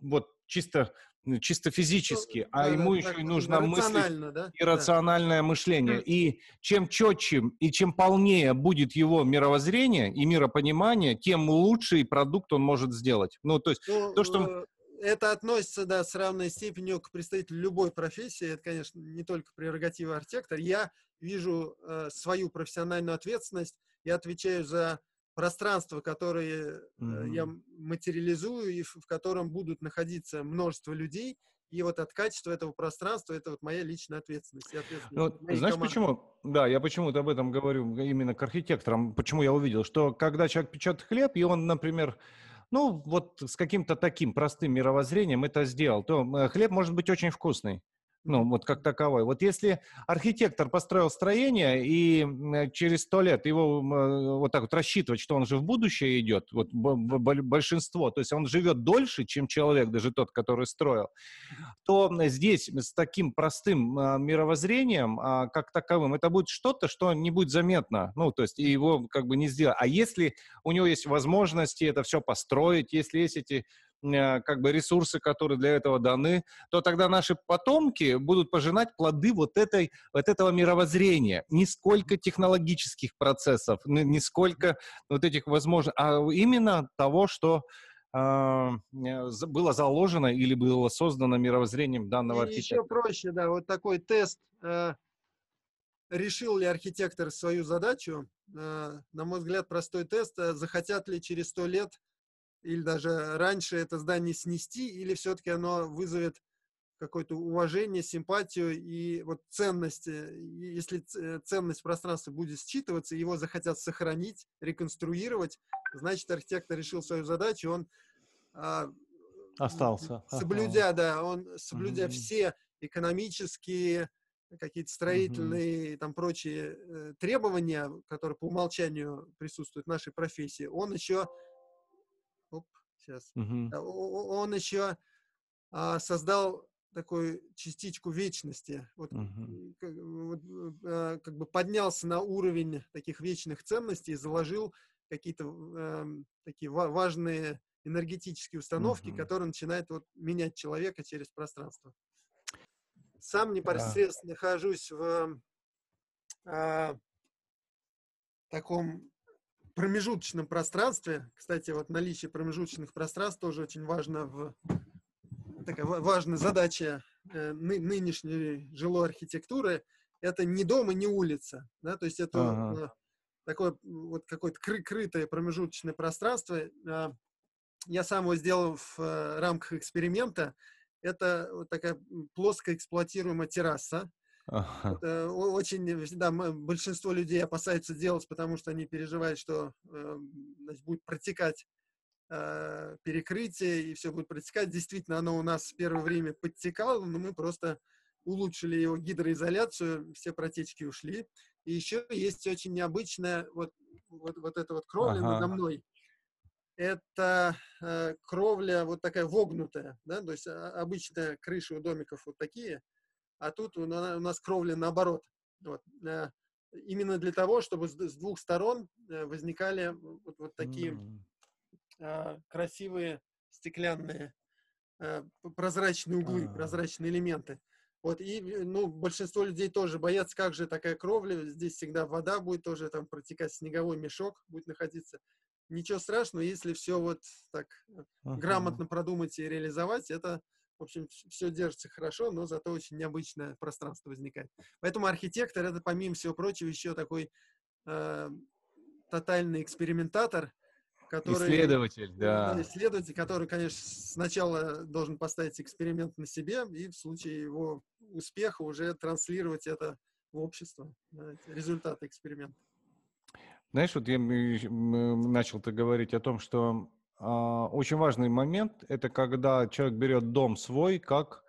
вот чисто чисто физически, ну, а да, ему да, еще и нужно мыслить да? иррациональное да. мышление. И чем четче и чем полнее будет его мировоззрение и миропонимание, тем лучший продукт он может сделать. Ну, то есть ну, то, что... Э, это относится, да, с равной степенью к представителю любой профессии. Это, конечно, не только прерогатива архитектора. Я вижу э, свою профессиональную ответственность. Я отвечаю за пространство, которое mm-hmm. я материализую и в, котором будут находиться множество людей, и вот от качества этого пространства это вот моя личная ответственность. ответственность ну, знаешь команды. почему? Да, я почему-то об этом говорю именно к архитекторам. Почему я увидел, что когда человек печет хлеб, и он, например, ну вот с каким-то таким простым мировоззрением это сделал, то хлеб может быть очень вкусный ну, вот как таковой. Вот если архитектор построил строение, и через сто лет его э, вот так вот рассчитывать, что он же в будущее идет, вот большинство, то есть он живет дольше, чем человек, даже тот, который строил, то здесь с таким простым а, мировоззрением, а, как таковым, это будет что-то, что не будет заметно, ну, то есть его как бы не сделать. А если у него есть возможности это все построить, если есть эти Э, как бы ресурсы, которые для этого даны, то тогда наши потомки будут пожинать плоды вот, этой, вот этого мировоззрения. Не сколько технологических процессов, не сколько вот этих возможностей, а именно того, что а, э, было заложено или было создано мировоззрением данного И архитектора. Еще проще, да, вот такой тест. Э, решил ли архитектор свою задачу? На мой взгляд, простой тест. Захотят ли через сто лет или даже раньше это здание снести, или все-таки оно вызовет какое-то уважение, симпатию и вот ценность. Если э, ценность пространства будет считываться, его захотят сохранить, реконструировать, значит, архитектор решил свою задачу, он а, остался. Соблюдя, да, он соблюдя mm-hmm. все экономические, какие-то строительные mm-hmm. там прочие э, требования, которые по умолчанию присутствуют в нашей профессии, он еще сейчас. Угу. Он еще а, создал такую частичку вечности, вот, угу. как, вот, а, как бы поднялся на уровень таких вечных ценностей и заложил какие-то э, такие важные энергетические установки, угу. которые начинают вот, менять человека через пространство. Сам непосредственно да. нахожусь в, э, таком промежуточном пространстве. Кстати, вот наличие промежуточных пространств тоже очень важно в такая важная задача э, ны, нынешней жилой архитектуры. Это не дом и не улица, да, то есть это ага. Э, такое вот какое-то кры крытое промежуточное пространство. Э, я сам его сделал в э, рамках эксперимента. Это вот такая плоско эксплуатируемая терраса, Ага. Это очень, да, большинство людей опасаются делать, потому что они переживают, что э, значит, будет протекать э, перекрытие и все будет протекать. Действительно, оно у нас в первое время подтекало, но мы просто улучшили его гидроизоляцию, все протечки ушли. И еще есть очень необычная вот, вот, вот эта вот кровля ага. надо мной. Это э, кровля вот такая вогнутая, да, то есть а, обычная крыши у домиков вот такие – а тут у нас кровля наоборот. Вот. Э, именно для того, чтобы с двух сторон э, возникали вот, вот такие mm. красивые стеклянные э, прозрачные углы, ah. прозрачные элементы. Вот, и, ну, большинство людей тоже боятся, как же такая кровля, здесь всегда вода будет тоже там протекать, снеговой мешок будет находиться. Ничего страшного, если все вот так uh-huh. грамотно продумать и реализовать, это в общем, все держится хорошо, но зато очень необычное пространство возникает. Поэтому архитектор это, помимо всего прочего, еще такой э, тотальный экспериментатор, который... Исследователь, да. Исследователь, который, конечно, сначала должен поставить эксперимент на себе и в случае его успеха уже транслировать это в общество, да, результаты эксперимента. Знаешь, вот я начал-то говорить о том, что очень важный момент – это когда человек берет дом свой как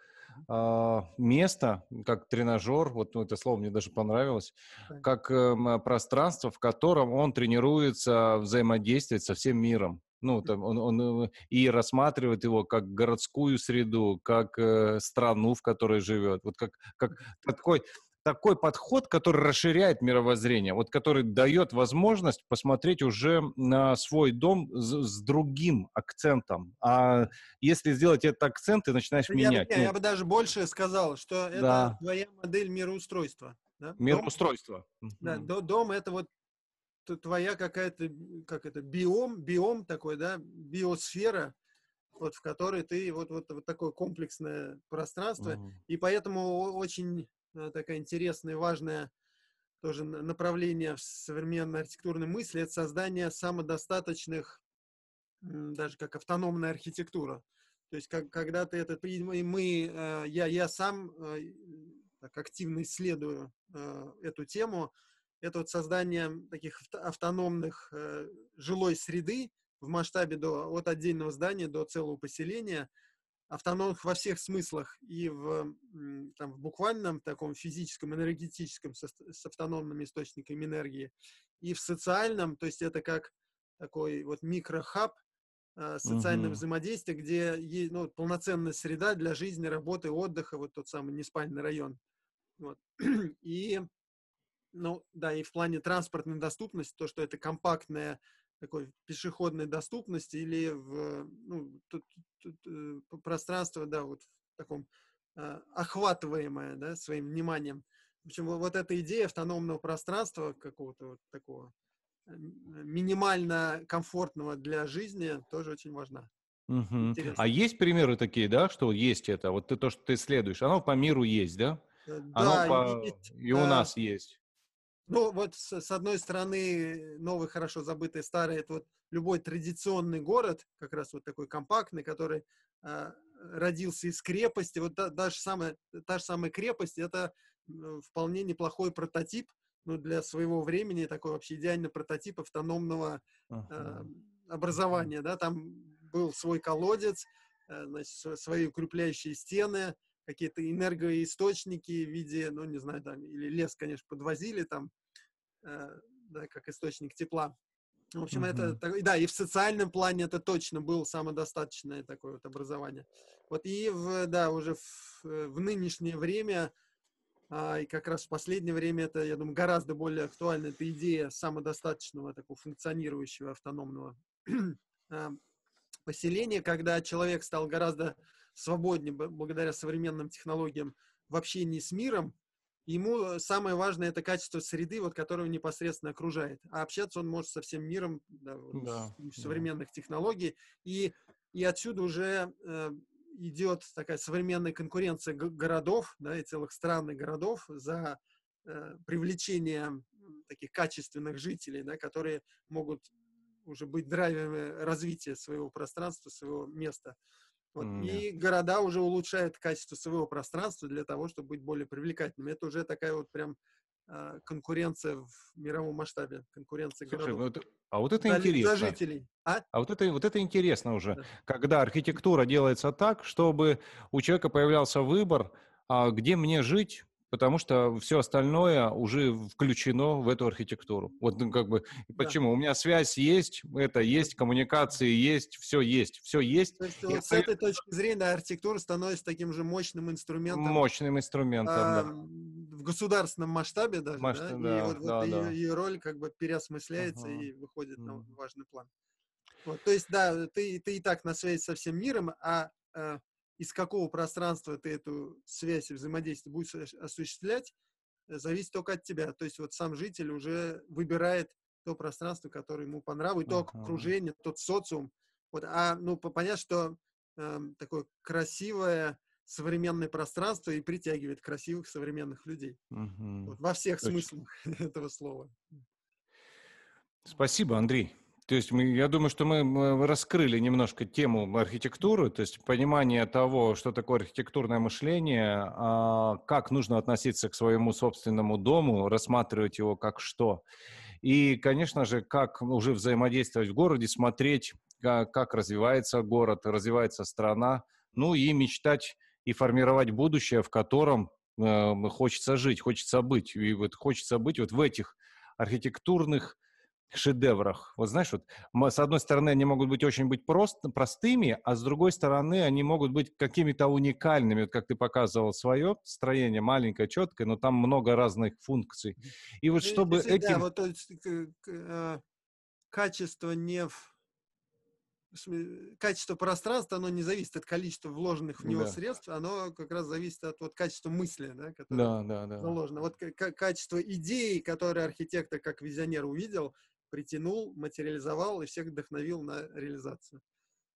а, место, как тренажер, вот ну, это слово мне даже понравилось, как эм, пространство, в котором он тренируется взаимодействовать со всем миром. Ну, там он, он э, и рассматривает его как городскую среду, как э, страну, в которой живет. Вот как, как такой такой подход, который расширяет мировоззрение, вот который дает возможность посмотреть уже на свой дом с, с другим акцентом. А если сделать этот акцент, ты начинаешь я менять. Бы, я, ну, я бы даже больше сказал, что это да. твоя модель мироустройства. Да? Мироустройство. Да, mm дом это вот твоя какая-то, как это, биом, биом такой, да, биосфера, вот в которой ты вот, вот, вот такое комплексное пространство, mm и поэтому очень такая интересная важная тоже направление в современной архитектурной мысли, это создание самодостаточных, даже как автономная архитектура. То есть, как, когда ты это, и мы, э, я, я сам э, так активно исследую эту тему, это вот создание таких автономных жилой среды в масштабе до, от отдельного здания до целого поселения – автономных во всех смыслах, и в, там, в буквальном таком физическом, энергетическом, с, с автономными источниками энергии, и в социальном, то есть это как такой вот микрохаб, э, социальное uh-huh. взаимодействие, где есть ну, полноценная среда для жизни, работы, отдыха, вот тот самый неспальный район. Вот. И, ну, да, и в плане транспортной доступности, то, что это компактная такой пешеходной доступности или в ну, тут, тут, э, пространство, да, вот в таком э, охватываемое, да, своим вниманием. В общем, вот, эта идея автономного пространства какого-то вот такого э, минимально комфортного для жизни тоже очень важна. Угу. А есть примеры такие, да, что есть это? Вот ты то, что ты исследуешь, оно по миру есть, да? Э, да, оно по... есть, и у нас есть. Ну, вот с, с одной стороны, новый, хорошо забытый, старый, это вот любой традиционный город, как раз вот такой компактный, который э, родился из крепости. Вот та, та, же самая, та же самая крепость, это вполне неплохой прототип, ну, для своего времени такой вообще идеальный прототип автономного э, образования, да, там был свой колодец, э, значит, свои укрепляющие стены, какие-то энергоисточники в виде, ну, не знаю, там, или лес, конечно, подвозили там, да, как источник тепла. В общем, mm-hmm. это, да, и в социальном плане это точно было самодостаточное такое вот образование. Вот и, в, да, уже в, в нынешнее время, а, и как раз в последнее время это, я думаю, гораздо более актуальна эта идея самодостаточного, такого функционирующего автономного а, поселения, когда человек стал гораздо свободнее благодаря современным технологиям в общении с миром, ему самое важное это качество среды, вот, которую непосредственно окружает. А общаться он может со всем миром да, вот, да, с, современных да. технологий. И, и отсюда уже э, идет такая современная конкуренция городов, да, и целых стран и городов за э, привлечение таких качественных жителей, да, которые могут уже быть драйверами развития своего пространства, своего места. Вот. Mm, и города уже улучшают качество своего пространства для того, чтобы быть более привлекательными. Это уже такая вот прям э, конкуренция в мировом масштабе, конкуренция Слушай, городов. Вот, а вот это за, интересно. За жителей. А? а вот это, вот это интересно уже, да. когда архитектура делается так, чтобы у человека появлялся выбор, а где мне жить, потому что все остальное уже включено в эту архитектуру. Вот ну, как бы почему? Да. У меня связь есть, это есть, коммуникации есть, все есть, все есть. То есть вот с этой точки зрения архитектура становится таким же мощным инструментом. Мощным инструментом, а, да. В государственном масштабе даже, Масштаб, да? да? И вот, да, вот да. Ее, ее роль как бы переосмысляется ага. и выходит на важный план. Вот, то есть, да, ты, ты и так на связи со всем миром, а, а из какого пространства ты эту связь и взаимодействие будешь осуществлять, э, зависит только от тебя. То есть вот сам житель уже выбирает то пространство, которое ему по нраву, и то uh-huh. окружение, тот социум. Вот, а ну понятно, что э, такое красивое современное пространство и притягивает красивых современных людей. Uh-huh. Вот, во всех Точно. смыслах этого слова. Спасибо, Андрей. То есть мы, я думаю, что мы раскрыли немножко тему архитектуры, то есть понимание того, что такое архитектурное мышление, а, как нужно относиться к своему собственному дому, рассматривать его как что. И, конечно же, как уже взаимодействовать в городе, смотреть, как, развивается город, развивается страна, ну и мечтать и формировать будущее, в котором э, хочется жить, хочется быть. И вот хочется быть вот в этих архитектурных шедеврах. Вот знаешь, вот с одной стороны они могут быть очень быть прост, простыми, а с другой стороны они могут быть какими-то уникальными. Вот как ты показывал свое строение, маленькое, четкое, но там много разных функций. И вот чтобы Если, этим... Да, вот то есть, э, качество не в качество пространства, оно не зависит от количества вложенных в него да. средств, оно как раз зависит от вот, качества мысли, да, которое да, да, да. заложено. Вот качество идеи, которые архитектор как визионер увидел, притянул, материализовал и всех вдохновил на реализацию.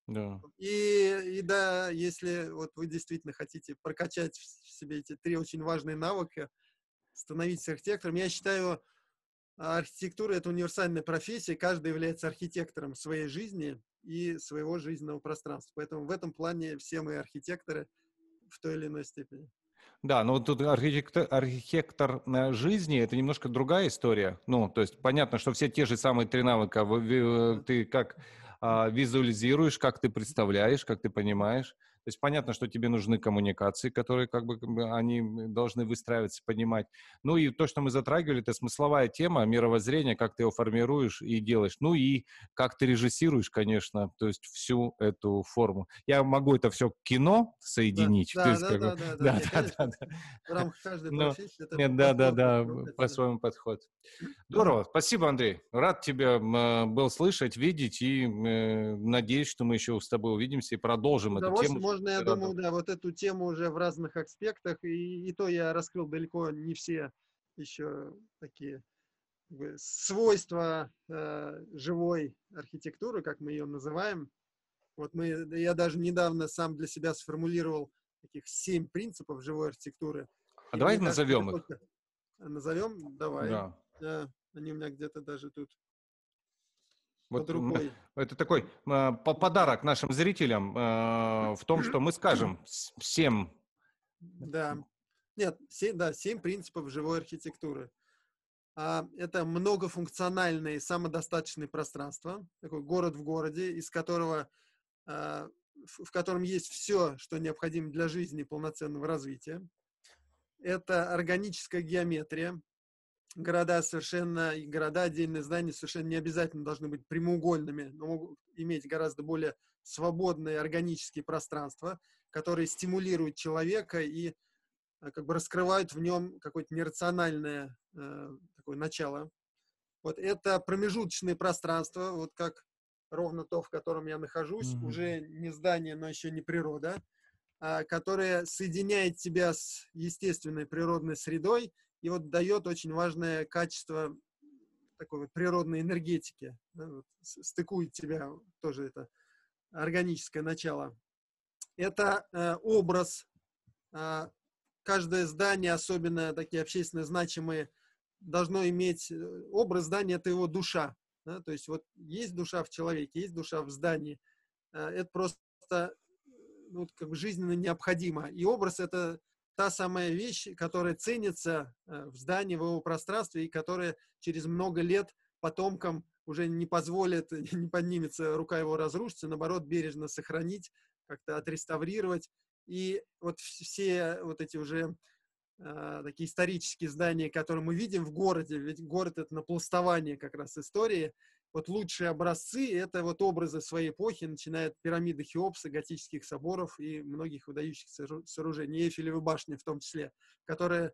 Да. И, и да, если вот вы действительно хотите прокачать в себе эти три очень важные навыка, становитесь архитектором, я считаю, архитектура — это универсальная профессия, каждый является архитектором своей жизни и своего жизненного пространства. Поэтому в этом плане все мы архитекторы в той или иной степени. Да, но тут архитектор, архитектор жизни это немножко другая история. Ну, то есть понятно, что все те же самые три навыка. Ты как а, визуализируешь, как ты представляешь, как ты понимаешь. То есть понятно, что тебе нужны коммуникации, которые как бы они должны выстраиваться, понимать. Ну и то, что мы затрагивали, это смысловая тема, мировоззрение, как ты его формируешь и делаешь. Ну и как ты режиссируешь, конечно, то есть всю эту форму. Я могу это все кино соединить. Да, да, да, да, да, да, да, да. В рамках каждой профессии это Нет, да, да, да, по-своему подход. Здорово, спасибо, Андрей. Рад тебя был слышать, видеть и э, надеюсь, что мы еще с тобой увидимся и продолжим эту тему можно, я Рядом. думаю, да, вот эту тему уже в разных аспектах, и, и то я раскрыл далеко не все еще такие как бы, свойства э, живой архитектуры, как мы ее называем. Вот мы, я даже недавно сам для себя сформулировал таких семь принципов живой архитектуры. А и давай назовем их. Назовем? Давай. Да. Они у меня где-то даже тут вот это такой э, подарок нашим зрителям э, в том, что мы скажем всем. Да. Нет, семь, да, семь принципов живой архитектуры. А, это многофункциональное и самодостаточное пространство, такой город в городе, из которого, а, в, в котором есть все, что необходимо для жизни и полноценного развития. Это органическая геометрия, города совершенно, города, отдельные здания совершенно не обязательно должны быть прямоугольными, но могут иметь гораздо более свободные органические пространства, которые стимулируют человека и э, как бы раскрывают в нем какое-то нерациональное э, такое начало. Вот это промежуточные пространства, вот как ровно то, в котором я нахожусь, mm-hmm. уже не здание, но еще не природа. а, которая соединяет тебя с естественной природной средой и вот дает очень важное качество такой вот природной энергетики, да, вот, стыкует тебя тоже это органическое начало. Это э, образ. Э, каждое здание, особенно такие общественно значимые, должно иметь э, образ здания, это его душа. Да? То есть вот есть душа в человеке, есть душа в здании. Э, это просто ну, как бы жизненно необходимо. И образ это та самая вещь, которая ценится э, в здании, в его пространстве, и которая через много лет потомкам уже не позволит, не поднимется рука его разрушиться, наоборот, бережно сохранить, как-то отреставрировать. И вот все вот эти уже э, такие исторические здания, которые мы видим в городе, ведь город — это напластование как раз истории, вот лучшие образцы — это вот образы своей эпохи, начиная от пирамиды Хеопса, готических соборов и многих выдающихся сооружений, Эйфелевой башни в том числе, которая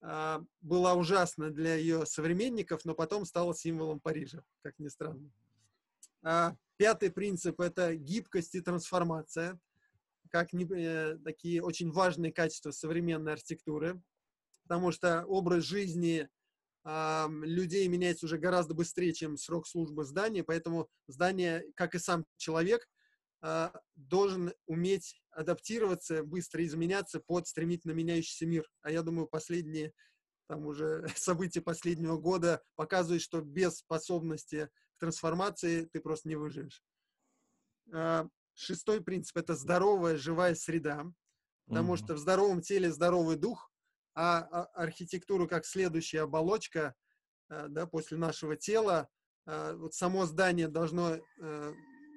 а, была ужасна для ее современников, но потом стала символом Парижа, как ни странно. А, пятый принцип — это гибкость и трансформация, как не, э, такие очень важные качества современной архитектуры, потому что образ жизни людей меняется уже гораздо быстрее, чем срок службы здания, поэтому здание, как и сам человек, а, должен уметь адаптироваться, быстро изменяться под стремительно меняющийся мир. А я думаю, последние там уже события последнего года показывают, что без способности к трансформации ты просто не выживешь. А, шестой принцип – это здоровая, живая среда, потому mm-hmm. что в здоровом теле здоровый дух, а, а архитектуру как следующая оболочка э, да, после нашего тела, э, вот само здание должно э,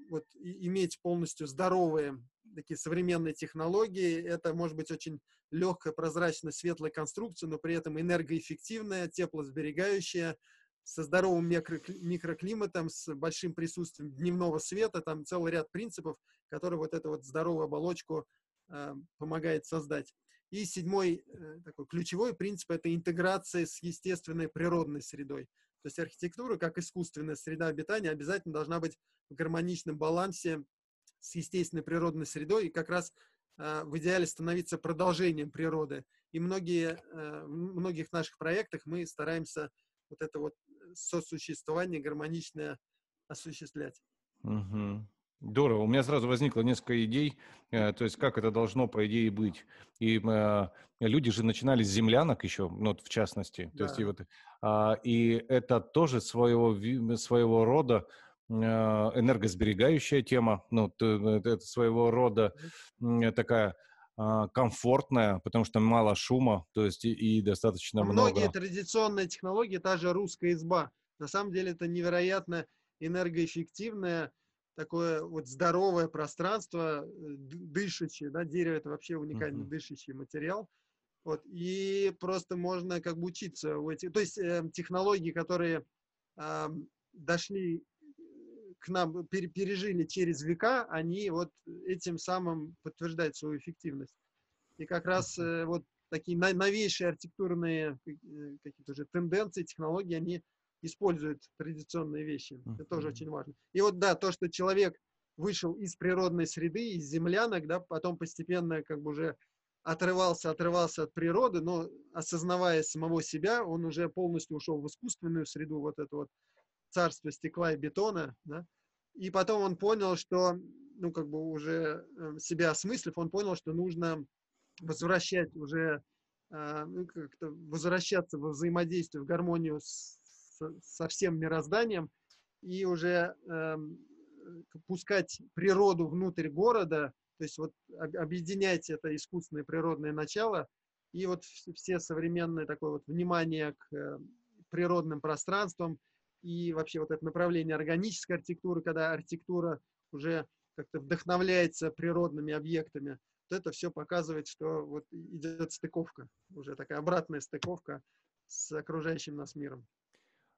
вот, иметь полностью здоровые такие современные технологии. Это может быть очень легкая, прозрачная, светлая конструкция, но при этом энергоэффективная, теплосберегающая, со здоровым микроклиматом, с большим присутствием дневного света. Там целый ряд принципов, которые вот эту вот здоровую оболочку э, помогает создать. И седьмой э, такой ключевой принцип – это интеграция с естественной природной средой. То есть архитектура, как искусственная среда обитания, обязательно должна быть в гармоничном балансе с естественной природной средой и как раз э, в идеале становиться продолжением природы. И многие, э, в многих наших проектах мы стараемся вот это вот сосуществование гармоничное осуществлять. Угу. Здорово. У меня сразу возникло несколько идей, э, то есть как это должно, по идее, быть. И э, люди же начинали с землянок еще, ну, вот в частности. То да. есть и, вот, э, и это тоже своего, своего рода э, энергосберегающая тема, ну, это своего рода э, такая э, комфортная, потому что мало шума, то есть и, и достаточно Многие много. Многие традиционные технологии, та же русская изба, на самом деле это невероятно энергоэффективная такое вот здоровое пространство, э, дышащее, да, дерево это вообще уникальный uh-huh. дышащий материал. Вот, и просто можно как бы учиться у этих, то есть э, технологии, которые э, дошли к нам, пер, пережили через века, они вот этим самым подтверждают свою эффективность. И как раз э, вот такие новейшие архитектурные э, какие-то же тенденции, технологии, они используют традиционные вещи. Это тоже очень важно. И вот да, то, что человек вышел из природной среды, из землянок, да, потом постепенно как бы уже отрывался, отрывался от природы, но осознавая самого себя, он уже полностью ушел в искусственную среду, вот это вот царство стекла и бетона, да, и потом он понял, что, ну, как бы уже э, себя осмыслив, он понял, что нужно возвращать уже, э, ну, как-то возвращаться во взаимодействие, в гармонию с со всем мирозданием и уже э, пускать природу внутрь города, то есть вот объединять это искусственное природное начало и вот все современное такое вот внимание к э, природным пространствам и вообще вот это направление органической архитектуры, когда архитектура уже как-то вдохновляется природными объектами, то это все показывает, что вот идет стыковка, уже такая обратная стыковка с окружающим нас миром.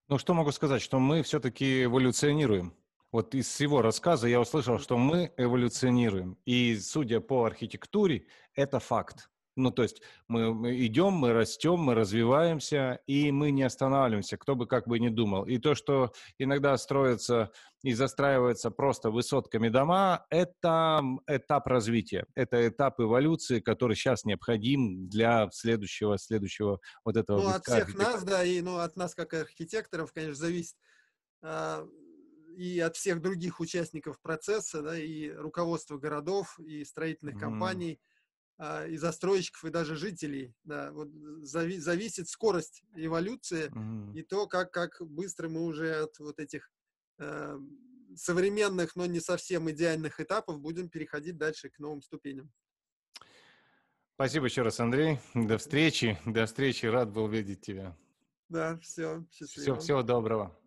Ну, что могу сказать, что мы все-таки эволюционируем. Вот из всего рассказа я услышал, что мы эволюционируем. И судя по архитектуре, это факт. Ну, то есть мы, мы идем, мы растем, мы развиваемся, и мы не останавливаемся, кто бы как бы ни думал. И то, что иногда строится и застраивается просто высотками дома, это этап развития, это этап эволюции, который сейчас необходим для следующего, следующего вот этого. Ну, от всех нас, да, и ну, от нас как архитекторов, конечно, зависит а, и от всех других участников процесса, да, и руководства городов, и строительных mm. компаний – а, и застройщиков, и даже жителей. Да, вот зави зависит скорость эволюции mm-hmm. и то, как, как быстро мы уже от вот этих э, современных, но не совсем идеальных этапов будем переходить дальше к новым ступеням. Спасибо еще раз, Андрей. До встречи. До встречи. Рад был видеть тебя. Да, все. Счастливо. Все, всего доброго.